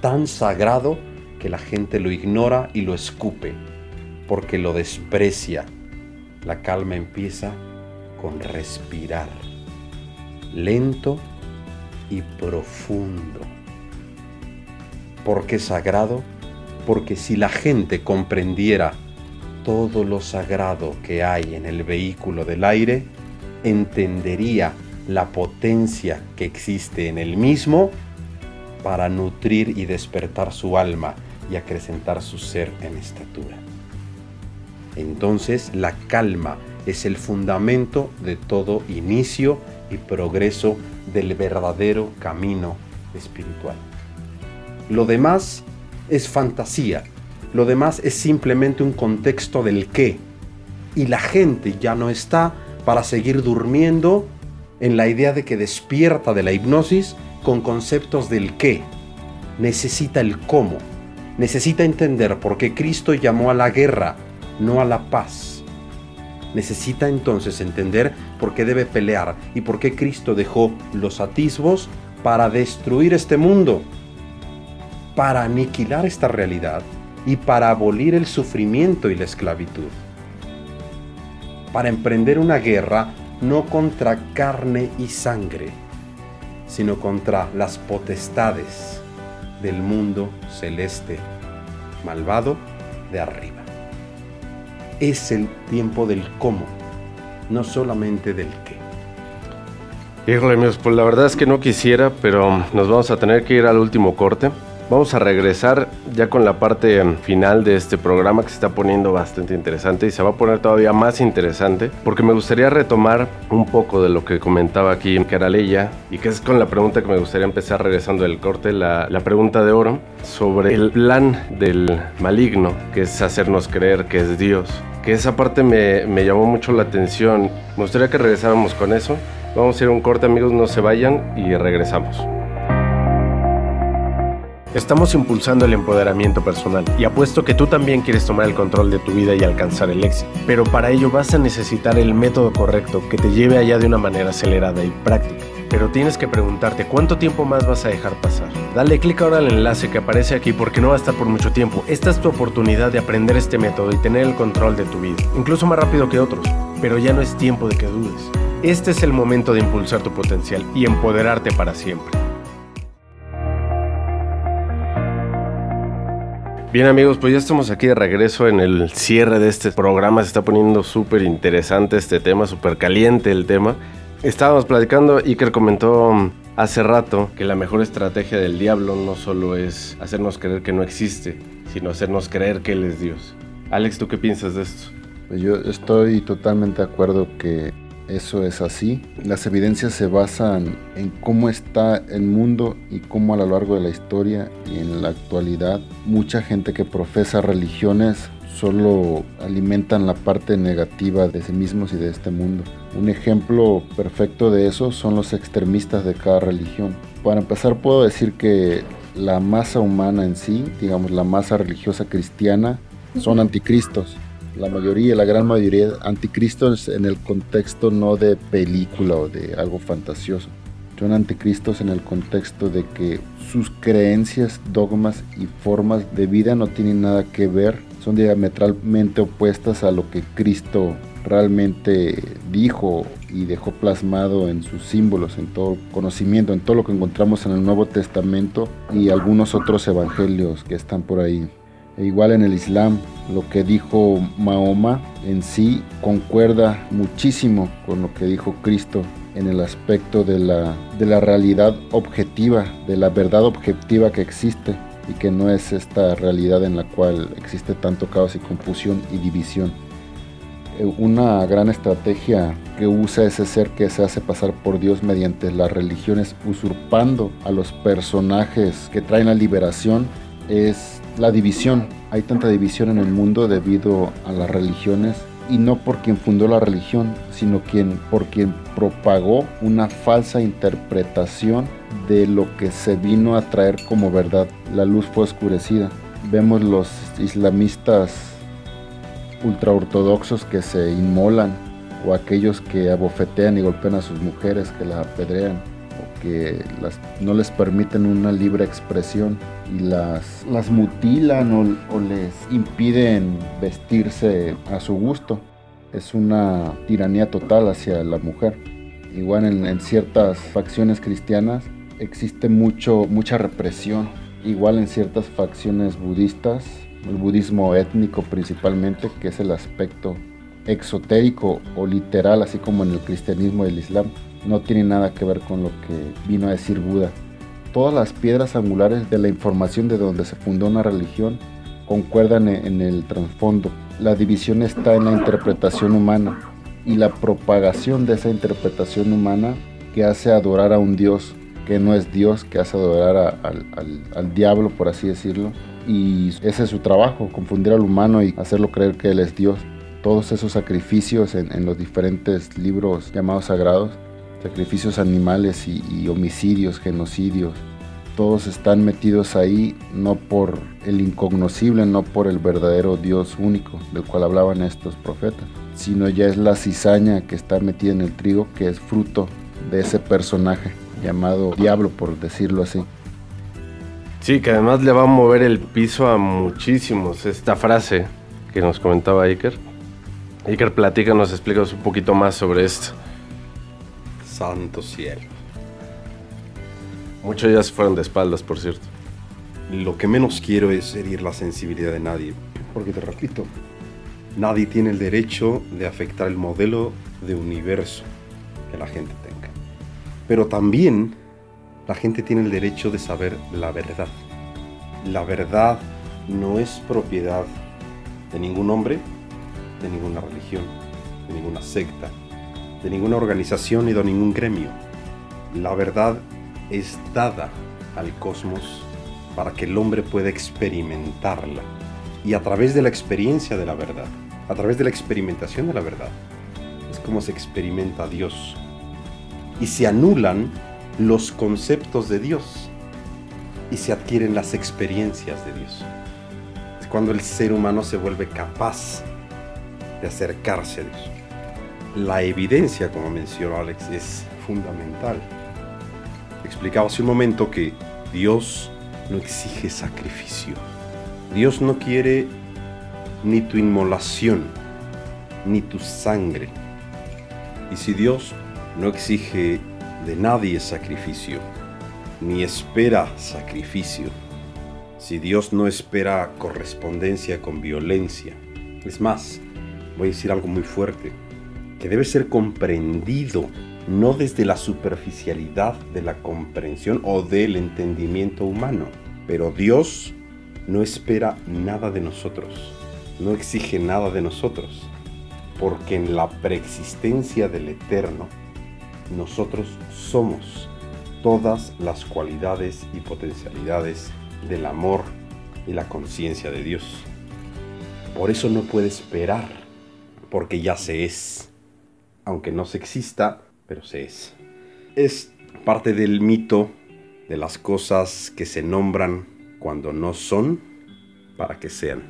S1: tan sagrado que la gente lo ignora y lo escupe, porque lo desprecia. La calma empieza con respirar, lento y profundo. ¿Por qué sagrado? Porque si la gente comprendiera todo lo sagrado que hay en el vehículo del aire, entendería la potencia que existe en el mismo para nutrir y despertar su alma y acrecentar su ser en estatura. Entonces la calma es el fundamento de todo inicio y progreso del verdadero camino espiritual. Lo demás es fantasía, lo demás es simplemente un contexto del qué. Y la gente ya no está para seguir durmiendo en la idea de que despierta de la hipnosis con conceptos del qué. Necesita el cómo. Necesita entender por qué Cristo llamó a la guerra, no a la paz. Necesita entonces entender por qué debe pelear y por qué Cristo dejó los atisbos para destruir este mundo, para aniquilar esta realidad y para abolir el sufrimiento y la esclavitud. Para emprender una guerra no contra carne y sangre, sino contra las potestades del mundo celeste, malvado de arriba. Es el tiempo del cómo, no solamente del qué.
S3: Híjole, amigos, pues la verdad es que no quisiera, pero nos vamos a tener que ir al último corte. Vamos a regresar ya con la parte final de este programa que se está poniendo bastante interesante y se va a poner todavía más interesante porque me gustaría retomar un poco de lo que comentaba aquí Caraleya y que es con la pregunta que me gustaría empezar regresando del corte, la, la pregunta de oro sobre el plan del maligno que es hacernos creer que es Dios. Que esa parte me, me llamó mucho la atención. Me gustaría que regresáramos con eso. Vamos a ir a un corte amigos, no se vayan y regresamos. Estamos impulsando el empoderamiento personal y apuesto que tú también quieres tomar el control de tu vida y alcanzar el éxito. Pero para ello vas a necesitar el método correcto que te lleve allá de una manera acelerada y práctica. Pero tienes que preguntarte cuánto tiempo más vas a dejar pasar. Dale clic ahora al enlace que aparece aquí porque no va a estar por mucho tiempo. Esta es tu oportunidad de aprender este método y tener el control de tu vida, incluso más rápido que otros. Pero ya no es tiempo de que dudes. Este es el momento de impulsar tu potencial y empoderarte para siempre. Bien amigos, pues ya estamos aquí de regreso en el cierre de este programa. Se está poniendo súper interesante este tema, súper caliente el tema. Estábamos platicando, Iker comentó hace rato que la mejor estrategia del diablo no solo es hacernos creer que no existe, sino hacernos creer que Él es Dios. Alex, ¿tú qué piensas de esto?
S2: Yo estoy totalmente de acuerdo que eso es así. Las evidencias se basan en cómo está el mundo y cómo a lo largo de la historia y en la actualidad mucha gente que profesa religiones solo alimentan la parte negativa de sí mismos y de este mundo. Un ejemplo perfecto de eso son los extremistas de cada religión. Para empezar puedo decir que la masa humana en sí, digamos la masa religiosa cristiana, son anticristos la mayoría, la gran mayoría anticristos en el contexto no de película o de algo fantasioso. Son anticristos en el contexto de que sus creencias, dogmas y formas de vida no tienen nada que ver, son diametralmente opuestas a lo que Cristo realmente dijo y dejó plasmado en sus símbolos, en todo conocimiento, en todo lo que encontramos en el Nuevo Testamento y algunos otros evangelios que están por ahí. E igual en el Islam, lo que dijo Mahoma en sí concuerda muchísimo con lo que dijo Cristo en el aspecto de la, de la realidad objetiva, de la verdad objetiva que existe y que no es esta realidad en la cual existe tanto caos y confusión y división. Eh, una gran estrategia que usa ese ser que se hace pasar por Dios mediante las religiones usurpando a los personajes que traen la liberación es la división. Hay tanta división en el mundo debido a las religiones y no por quien fundó la religión, sino quien, por quien propagó una falsa interpretación de lo que se vino a traer como verdad. La luz fue oscurecida. Vemos los islamistas ultraortodoxos que se inmolan o aquellos que abofetean y golpean a sus mujeres, que las apedrean que no les permiten una libre expresión y las, las mutilan o, les impiden vestirse a su gusto. Es una tiranía total hacia la mujer. Igual en, ciertas facciones cristianas existe mucho, mucha represión. Igual en ciertas facciones budistas, el budismo étnico principalmente, que es el aspecto exotérico o literal, así como en el cristianismo y el islam no tiene nada que ver con lo que vino a decir Buda. Todas las piedras angulares de la información de donde se fundó una religión concuerdan en el trasfondo. La división está en la interpretación humana y la propagación de esa interpretación humana que hace adorar a un Dios que no es Dios, que hace adorar al, diablo, por así decirlo. Y ese es su trabajo, confundir al humano y hacerlo creer que Él es Dios. Todos esos sacrificios en los diferentes libros llamados sagrados sacrificios animales y, homicidios, genocidios, todos están metidos ahí no por el incognoscible, no por el verdadero Dios único del cual hablaban estos profetas, sino ya es la cizaña que está metida en el trigo, que es fruto de ese personaje llamado diablo, por decirlo así.
S3: Sí, que además le va a mover el piso a muchísimos esta frase que nos comentaba Iker. Iker, platícanos, explícanos un poquito más sobre esto.
S1: Santo cielo.
S3: Muchos ya se fueron de espaldas, por cierto.
S1: Lo que menos quiero es herir la sensibilidad de nadie, porque te repito, nadie tiene el derecho de afectar el modelo de universo que la gente tenga. Pero también la gente tiene el derecho de saber la verdad. La verdad no es propiedad de ningún hombre, de ninguna religión, de ninguna secta, de ninguna organización ni de ningún gremio. La verdad es dada al cosmos para que el hombre pueda experimentarla. Y a través de la experiencia de la verdad, a través de la experimentación de la verdad, es como se experimenta a Dios. Y se anulan los conceptos de Dios y se adquieren las experiencias de Dios. Es cuando el ser humano se vuelve capaz de acercarse a Dios la evidencia, como mencionó Alex, es fundamental. Explicaba hace un momento que Dios no exige sacrificio. Dios no quiere ni tu inmolación, ni tu sangre. Y si Dios no exige de nadie sacrificio, ni espera sacrificio. Si Dios no espera correspondencia con violencia, es más, voy a decir algo muy fuerte, que debe ser comprendido no desde la superficialidad de la comprensión o del entendimiento humano, pero Dios no espera nada de nosotros, no exige nada de nosotros, porque en la preexistencia del Eterno, nosotros somos todas las cualidades y potencialidades del amor y la conciencia de Dios. Por eso no puede esperar, porque ya se es, aunque no se exista, pero se es. Es parte del mito de las cosas que se nombran cuando no son para que sean.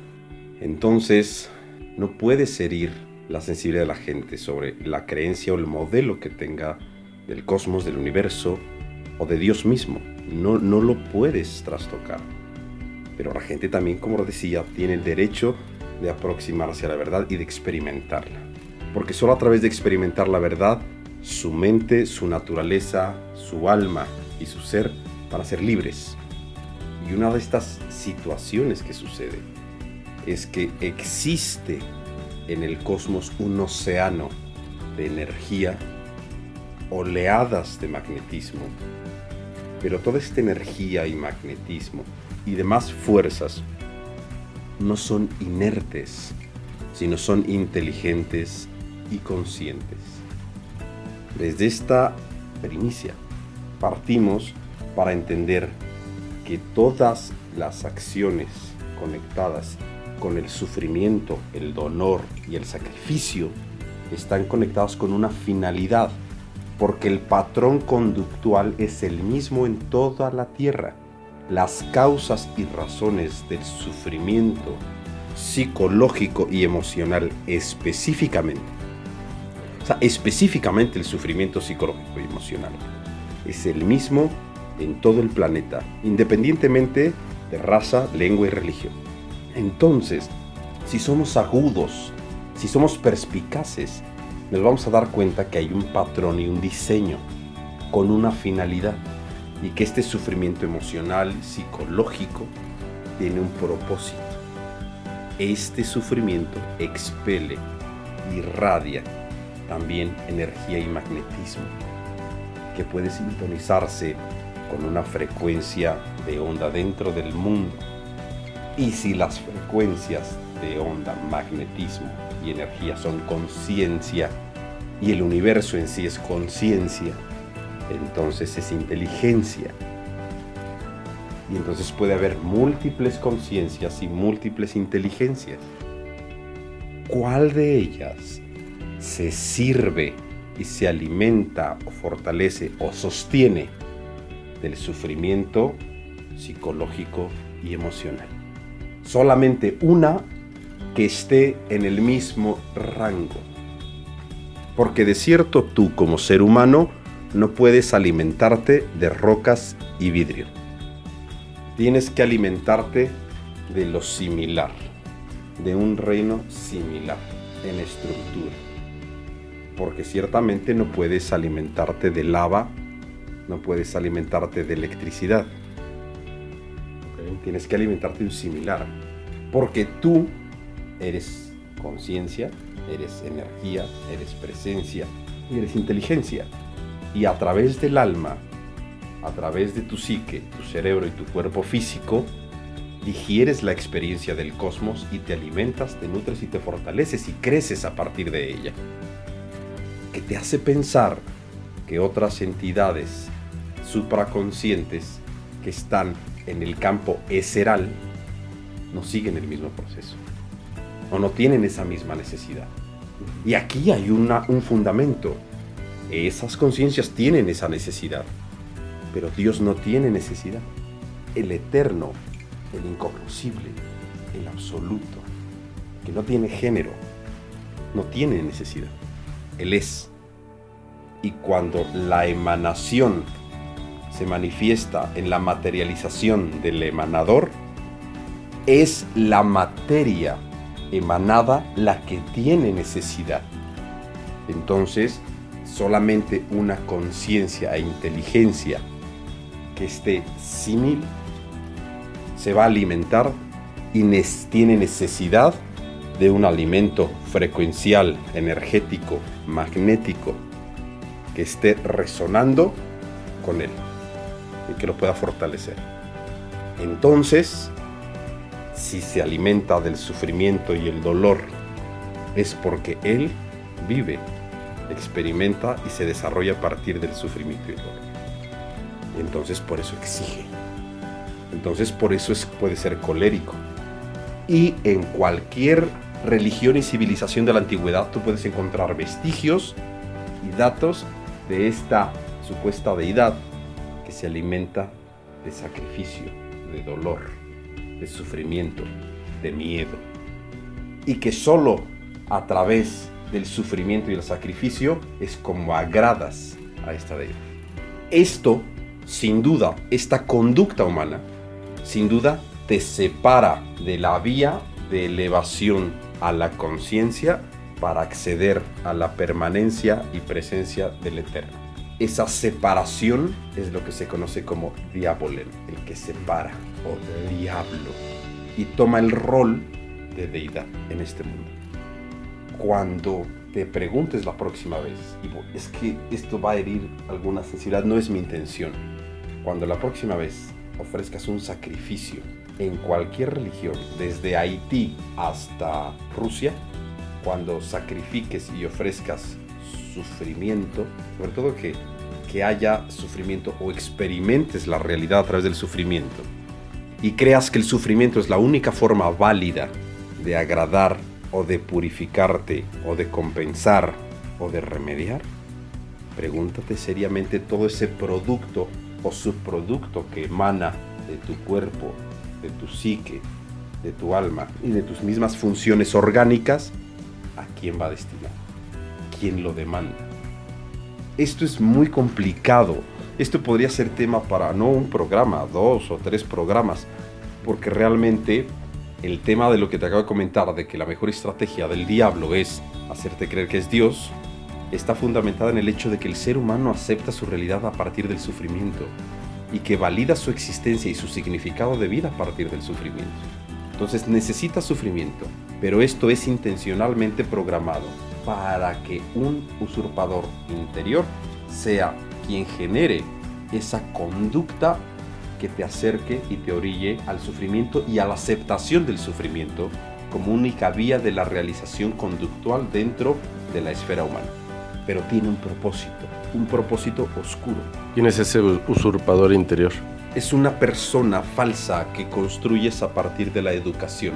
S1: Entonces, no puedes herir la sensibilidad de la gente sobre la creencia o el modelo que tenga del cosmos, del universo o de Dios mismo. No, no lo puedes trastocar. Pero la gente también, como decía, tiene el derecho de aproximarse a la verdad y de experimentarla. Porque solo a través de experimentar la verdad su mente, su naturaleza, su alma y su ser para ser libres. Y una de estas situaciones que sucede es que existe en el cosmos un océano de energía, oleadas de magnetismo, pero toda esta energía y magnetismo y demás fuerzas no son inertes, sino son inteligentes y conscientes. Desde esta primicia partimos para entender que todas las acciones conectadas con el sufrimiento, el dolor y el sacrificio están conectadas con una finalidad, porque el patrón conductual es el mismo en toda la tierra. Las causas y razones del sufrimiento psicológico y emocional específicamente específicamente el sufrimiento psicológico y emocional. Es el mismo en todo el planeta, independientemente de raza, lengua y religión. Entonces, si somos agudos, si somos perspicaces, nos vamos a dar cuenta que hay un patrón y un diseño con una finalidad y que este sufrimiento emocional, psicológico, tiene un propósito. Este sufrimiento expele, irradia también energía y magnetismo, que puede sintonizarse con una frecuencia de onda dentro del mundo. Y si las frecuencias de onda, magnetismo y energía son conciencia y el universo en sí es conciencia, entonces es inteligencia. Y entonces puede haber múltiples conciencias y múltiples inteligencias. ¿Cuál de ellas se sirve y se alimenta o fortalece o sostiene del sufrimiento psicológico y emocional. Solamente una que esté en el mismo rango. Porque de cierto tú como ser humano no puedes alimentarte de rocas y vidrio. Tienes que alimentarte de lo similar, de un reino similar en estructura porque ciertamente no puedes alimentarte de lava, no puedes alimentarte de electricidad. Tienes que alimentarte de un similar, porque tú eres conciencia, eres energía, eres presencia y eres inteligencia. Y a través del alma, a través de tu psique, tu cerebro y tu cuerpo físico, digieres la experiencia del cosmos y te alimentas, te nutres y te fortaleces y creces a partir de ella te hace pensar que otras entidades supraconscientes que están en el campo eseral no siguen el mismo proceso o no tienen esa misma necesidad. Y aquí hay un fundamento. Esas conciencias tienen esa necesidad, pero Dios no tiene necesidad. El eterno, el incognoscible, el absoluto, que no tiene género, no tiene necesidad. Él es. Y cuando la emanación se manifiesta en la materialización del emanador, es la materia emanada la que tiene necesidad. Entonces, solamente una conciencia e inteligencia que esté símil se va a alimentar y tiene necesidad de un alimento frecuencial, energético, magnético, que esté resonando con él y que lo pueda fortalecer. Entonces, si se alimenta del sufrimiento y el dolor, es porque él vive, experimenta y se desarrolla a partir del sufrimiento y el dolor. entonces por eso exige. Entonces por eso es, puede ser colérico. Y en cualquier religión y civilización de la antigüedad tú puedes encontrar vestigios y datos de esta supuesta deidad que se alimenta de sacrificio, de dolor, de sufrimiento, de miedo. Y que solo a través del sufrimiento y el sacrificio es como agradas a esta deidad. Esto, sin duda, esta conducta humana, sin duda, te separa de la vía de elevación a la conciencia para acceder a la permanencia y presencia del Eterno. Esa separación es lo que se conoce como diabolel, el que separa o diablo y toma el rol de deidad en este mundo. Cuando te preguntes la próxima vez, es que esto va a herir alguna sensibilidad, no es mi intención. Cuando la próxima vez ofrezcas un sacrificio en cualquier religión, desde Haití hasta Rusia, cuando sacrifiques y ofrezcas sufrimiento, sobre todo que, que haya sufrimiento o experimentes la realidad a través del sufrimiento, y creas que el sufrimiento es la única forma válida de agradar o de purificarte o de compensar o de remediar, pregúntate seriamente todo ese producto o subproducto que emana de tu cuerpo de tu psique, de tu alma y de tus mismas funciones orgánicas, ¿a quién va destinado? ¿Quién lo demanda? Esto es muy complicado. Esto podría ser tema para no un programa, dos o tres programas, porque realmente el tema de lo que te acabo de comentar, de que la mejor estrategia del diablo es hacerte creer que es Dios, está fundamentada en el hecho de que el ser humano acepta su realidad a partir del sufrimiento y que valida su existencia y su significado de vida a partir del sufrimiento. Entonces necesita sufrimiento, pero esto es intencionalmente programado para que un usurpador interior sea quien genere esa conducta que te acerque y te orille al sufrimiento y a la aceptación del sufrimiento como única vía de la realización conductual dentro de la esfera humana. Pero tiene un propósito, un propósito oscuro.
S3: ¿Quién es ese usurpador interior?
S1: Es una persona falsa que construyes a partir de la educación.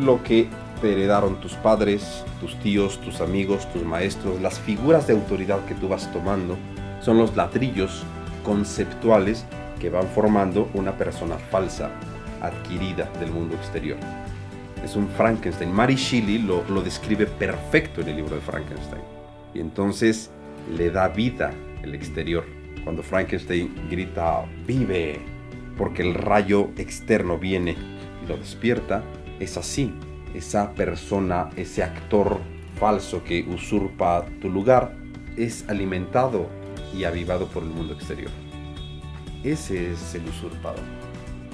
S1: Lo que te heredaron tus padres, tus tíos, tus amigos, tus maestros, las figuras de autoridad que tú vas tomando, son los ladrillos conceptuales que van formando una persona falsa, adquirida del mundo exterior. Es un Frankenstein. Mary Shelley lo, lo describe perfecto en el libro de Frankenstein. Y entonces le da vida el exterior. Cuando Frankenstein grita, vive, porque el rayo externo viene y lo despierta, es así. Esa persona, ese actor falso que usurpa tu lugar, es alimentado y avivado por el mundo exterior. Ese es el usurpador.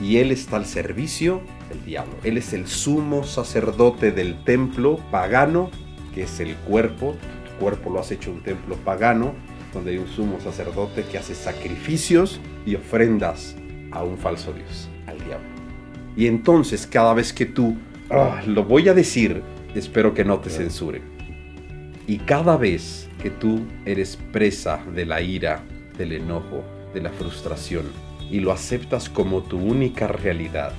S1: Y él está al servicio del diablo. Él es el sumo sacerdote del templo pagano, que es el cuerpo, cuerpo lo has hecho un templo pagano, donde hay un sumo sacerdote que hace sacrificios y ofrendas a un falso Dios, al diablo. Y entonces cada vez que tú, ah, lo voy a decir, espero que no te censuren. Y cada vez que tú eres presa de la ira, del enojo, de la frustración, y lo aceptas como tu única realidad,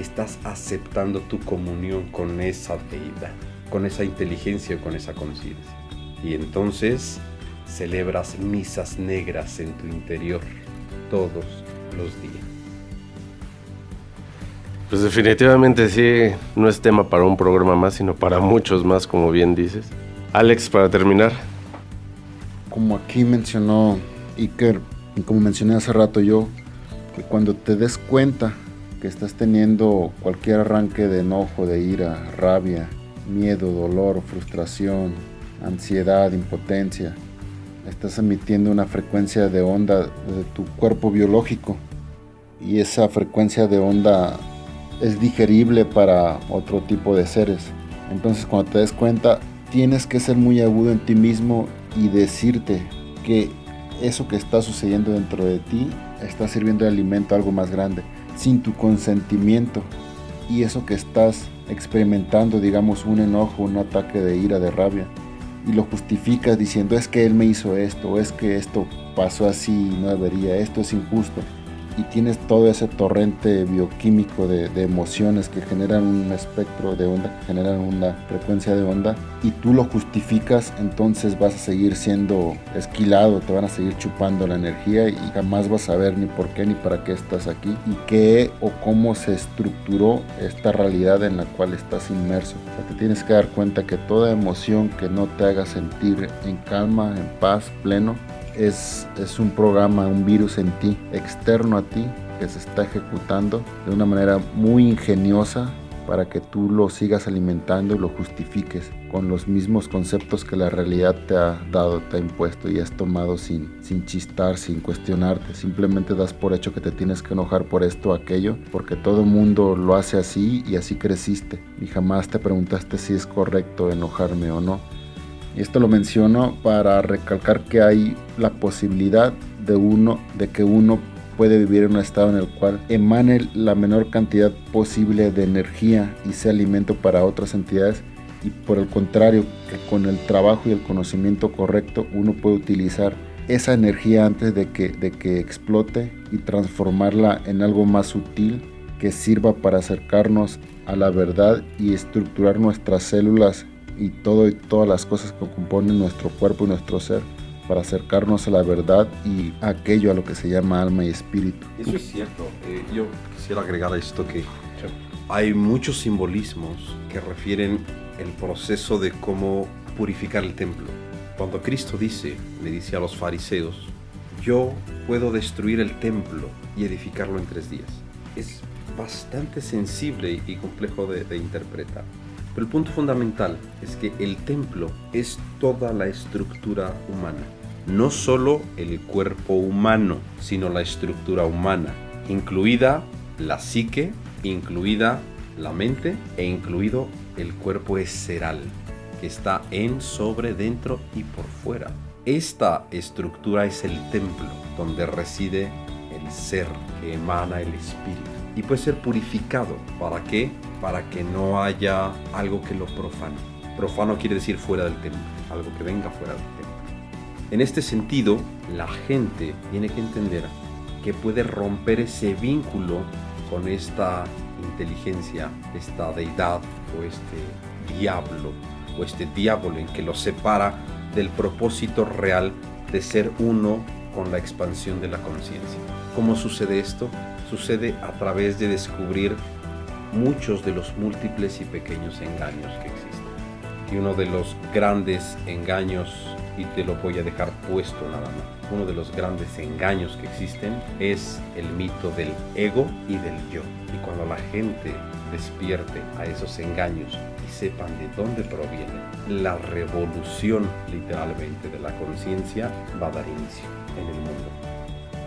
S1: estás aceptando tu comunión con esa deidad, con esa inteligencia, con esa conciencia. Y entonces celebras misas negras en tu interior todos los días.
S3: Pues definitivamente sí, no es tema para un programa más, sino para muchos más, como bien dices. Alex, para terminar.
S2: Como aquí mencionó Iker, y como mencioné hace rato yo, que cuando te des cuenta que estás teniendo cualquier arranque de enojo, de ira, rabia, miedo, dolor, frustración, ansiedad, impotencia, estás emitiendo una frecuencia de onda de tu cuerpo biológico y esa frecuencia de onda es digerible para otro tipo de seres. Entonces cuando te des cuenta, tienes que ser muy agudo en ti mismo y decirte que eso que está sucediendo dentro de ti está sirviendo de alimento a algo más grande, sin tu consentimiento. Y eso que estás experimentando, digamos, un enojo, un ataque de ira, de rabia, y lo justificas diciendo es que él me hizo esto, es que esto pasó así y no debería, esto es injusto y tienes todo ese torrente bioquímico de, emociones que generan un espectro de onda, que generan una frecuencia de onda, y tú lo justificas, entonces vas a seguir siendo esquilado, te van a seguir chupando la energía y jamás vas a ver ni por qué ni para qué estás aquí y qué o cómo se estructuró esta realidad en la cual estás inmerso. te tienes que dar cuenta que toda emoción que no te haga sentir en calma, en paz, pleno, es, un programa, un virus en ti, externo a ti, que se está ejecutando de una manera muy ingeniosa para que tú lo sigas alimentando y lo justifiques con los mismos conceptos que la realidad te ha dado, te ha impuesto y has tomado sin, sin chistar, sin cuestionarte. Simplemente das por hecho que te tienes que enojar por esto o aquello, porque todo mundo lo hace así y así creciste. Y jamás te preguntaste si es correcto enojarme o no. Y esto lo menciono para recalcar que hay la posibilidad de uno, de que uno puede vivir en un estado en el cual emane la menor cantidad posible de energía y sea alimento para otras entidades. Y por el contrario que con el trabajo y el conocimiento correcto uno puede utilizar esa energía antes de que, de que explote y transformarla en algo más sutil que sirva para acercarnos a la verdad y estructurar nuestras células y todo y todas las cosas que componen nuestro cuerpo y nuestro ser para acercarnos a la verdad y aquello a lo que se llama alma y espíritu.
S1: Eso es cierto. Eh, yo quisiera agregar a esto que hay muchos simbolismos que refieren el proceso de cómo purificar el templo. Cuando Cristo dice, le dice a los fariseos, yo puedo destruir el templo y edificarlo en tres días. Es bastante sensible y complejo de, de interpretar. Pero el punto fundamental es que el templo es toda la estructura humana. No solo el cuerpo humano, sino la estructura humana, incluida la psique, incluida la mente e incluido el cuerpo esceral, que está en, sobre, dentro y por fuera. Esta estructura es el templo donde reside el ser que emana el espíritu y puede ser purificado. ¿Para qué? Para que no haya algo que lo profane. Profano quiere decir fuera del templo, algo que venga fuera del templo. En este sentido, la gente tiene que entender que puede romper ese vínculo con esta inteligencia, esta deidad o este diablo o este diablo en que lo separa del propósito real de ser uno con la expansión de la conciencia. ¿Cómo sucede esto? Sucede a través de descubrir muchos de los múltiples y pequeños engaños que existen. Y uno de los grandes engaños, y te lo voy a dejar puesto nada más, uno de los grandes engaños que existen es el mito del ego y del yo. Y cuando la gente despierte a esos engaños y sepan de dónde provienen, la revolución literalmente de la conciencia va a dar inicio en el mundo.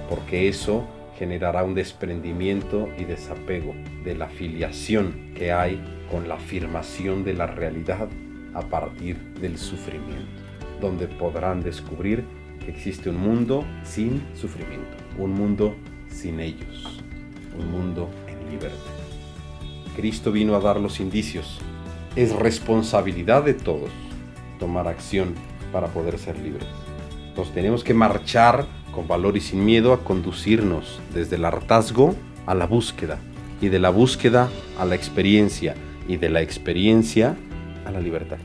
S1: Porque eso generará un desprendimiento y desapego de la filiación que hay con la afirmación de la realidad a partir del sufrimiento, donde podrán descubrir que existe un mundo sin sufrimiento, un mundo sin ellos, un mundo en libertad. Cristo vino a dar los indicios. Es responsabilidad de todos tomar acción para poder ser libres. Nos tenemos que marchar con valor y sin miedo a conducirnos desde el hartazgo a la búsqueda y de la búsqueda a la experiencia y de la experiencia a la libertad.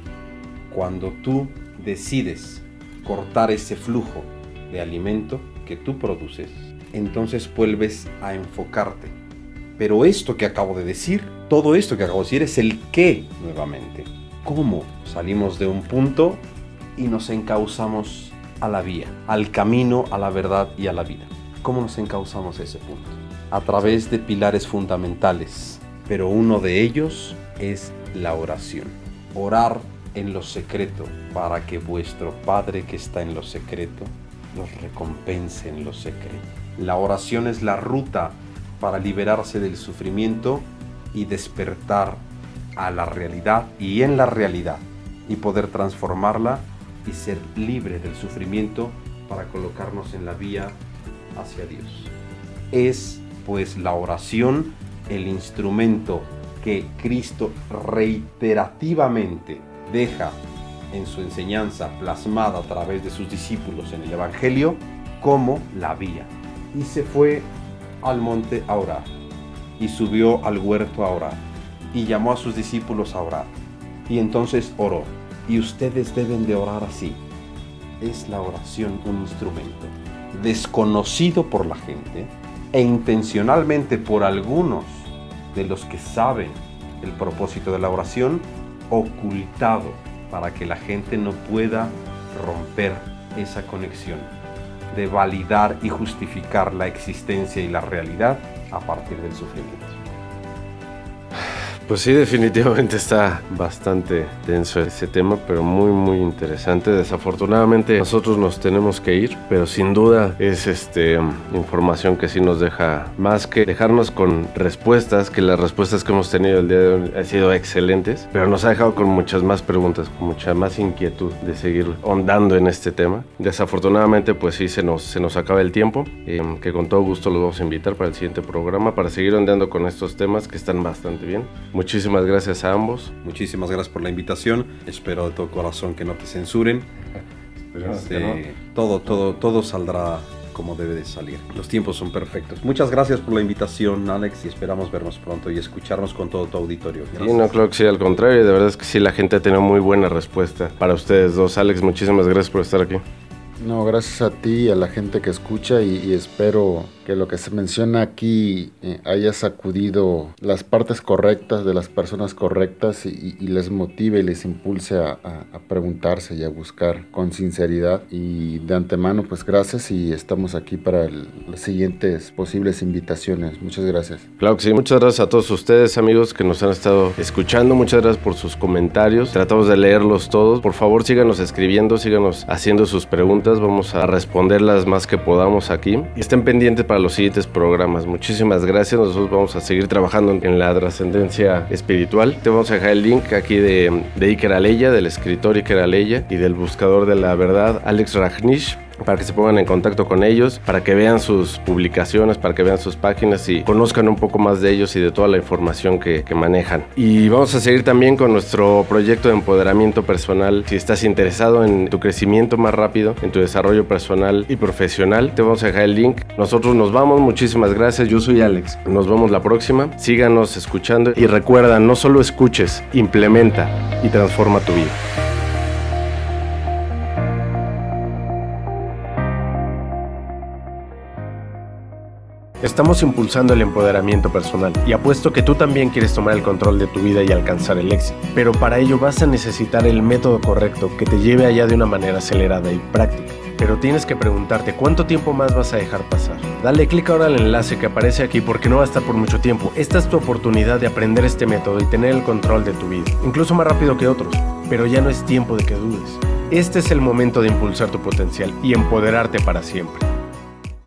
S1: Cuando tú decides cortar ese flujo de alimento que tú produces, entonces vuelves a enfocarte. Pero esto que acabo de decir, todo esto que acabo de decir es el qué nuevamente. ¿Cómo salimos de un punto y nos encauzamos a la vía, al camino, a la verdad y a la vida. ¿Cómo nos encauzamos ese punto? A través de pilares fundamentales, pero uno de ellos es la oración. Orar en lo secreto, para que vuestro Padre que está en lo secreto los recompense en lo secreto. La oración es la ruta para liberarse del sufrimiento y despertar a la realidad y en la realidad y poder transformarla y ser libre del sufrimiento para colocarnos en la vía hacia Dios. Es pues la oración el instrumento que Cristo reiterativamente deja en su enseñanza plasmada a través de sus discípulos en el Evangelio como la vía. Y se fue al monte a orar y subió al huerto a orar y llamó a sus discípulos a orar. Y entonces oró. Y ustedes deben de orar así. Es la oración un instrumento desconocido por la gente e intencionalmente por algunos de los que saben el propósito de la oración ocultado para que la gente no pueda romper esa conexión de validar y justificar la existencia y la realidad a partir del sufrimiento.
S3: Pues sí, definitivamente está bastante denso ese tema, pero muy muy interesante. Desafortunadamente nosotros nos tenemos que ir, pero sin duda es este información que sí nos deja más que dejarnos con respuestas, que las respuestas que hemos tenido el día de hoy han sido excelentes, pero nos ha dejado con muchas más preguntas, con mucha más inquietud de seguir ondando en este tema. Desafortunadamente pues sí se nos, se nos acaba el tiempo, eh, que con todo gusto los vamos a invitar para el siguiente programa para seguir ondeando con estos temas que están bastante bien. Muchísimas gracias a ambos.
S1: Muchísimas gracias por la invitación. Espero de todo corazón que no te censuren. Este, todo, todo, todo saldrá como debe de salir. Los tiempos son perfectos. Muchas gracias por la invitación, Alex, y esperamos vernos pronto y escucharnos con todo tu auditorio.
S3: Sí, no creo que sí, al contrario, de verdad es que sí, la gente ha tenido muy buena respuesta para ustedes dos. Alex, muchísimas gracias por estar aquí.
S2: No, gracias a ti y a la gente que escucha y, y espero que lo que se menciona aquí eh, haya sacudido las partes correctas de las personas correctas y, y les motive y les impulse a, a, a, preguntarse y a buscar con sinceridad. Y de antemano, pues gracias y estamos aquí para el, las siguientes posibles invitaciones. Muchas gracias.
S3: Claro que sí, muchas gracias a todos ustedes amigos que nos han estado escuchando. Muchas gracias por sus comentarios. Tratamos de leerlos todos. Por favor, síganos escribiendo, síganos haciendo sus preguntas. Vamos a responderlas más que podamos aquí. Estén pendientes para los siguientes programas. Muchísimas gracias. Nosotros vamos a seguir trabajando en la trascendencia espiritual. Te vamos a dejar el link aquí de, de Iker Aleya, del escritor Iker Aleya y del buscador de la verdad, Alex Rajnish para que se pongan en contacto con ellos, para que vean sus publicaciones, para que vean sus páginas y conozcan un poco más de ellos y de toda la información que, manejan. Y vamos a seguir también con nuestro proyecto de empoderamiento personal. Si estás interesado en tu crecimiento más rápido, en tu desarrollo personal y profesional, te vamos a dejar el link. Nosotros nos vamos, muchísimas gracias. Yo soy Alex. Nos vemos la próxima. Síganos escuchando y recuerda, no solo escuches, implementa y transforma tu vida. Estamos impulsando el empoderamiento personal y apuesto que tú también quieres tomar el control de tu vida y alcanzar el éxito. Pero para ello vas a necesitar el método correcto que te lleve allá de una manera acelerada y práctica. Pero tienes que preguntarte cuánto tiempo más vas a dejar pasar. Dale clic ahora al enlace que aparece aquí porque no va a estar por mucho tiempo. Esta es tu oportunidad de aprender este método y tener el control de tu vida, incluso más rápido que otros. Pero ya no es tiempo de que dudes. Este es el momento de impulsar tu potencial y empoderarte para siempre.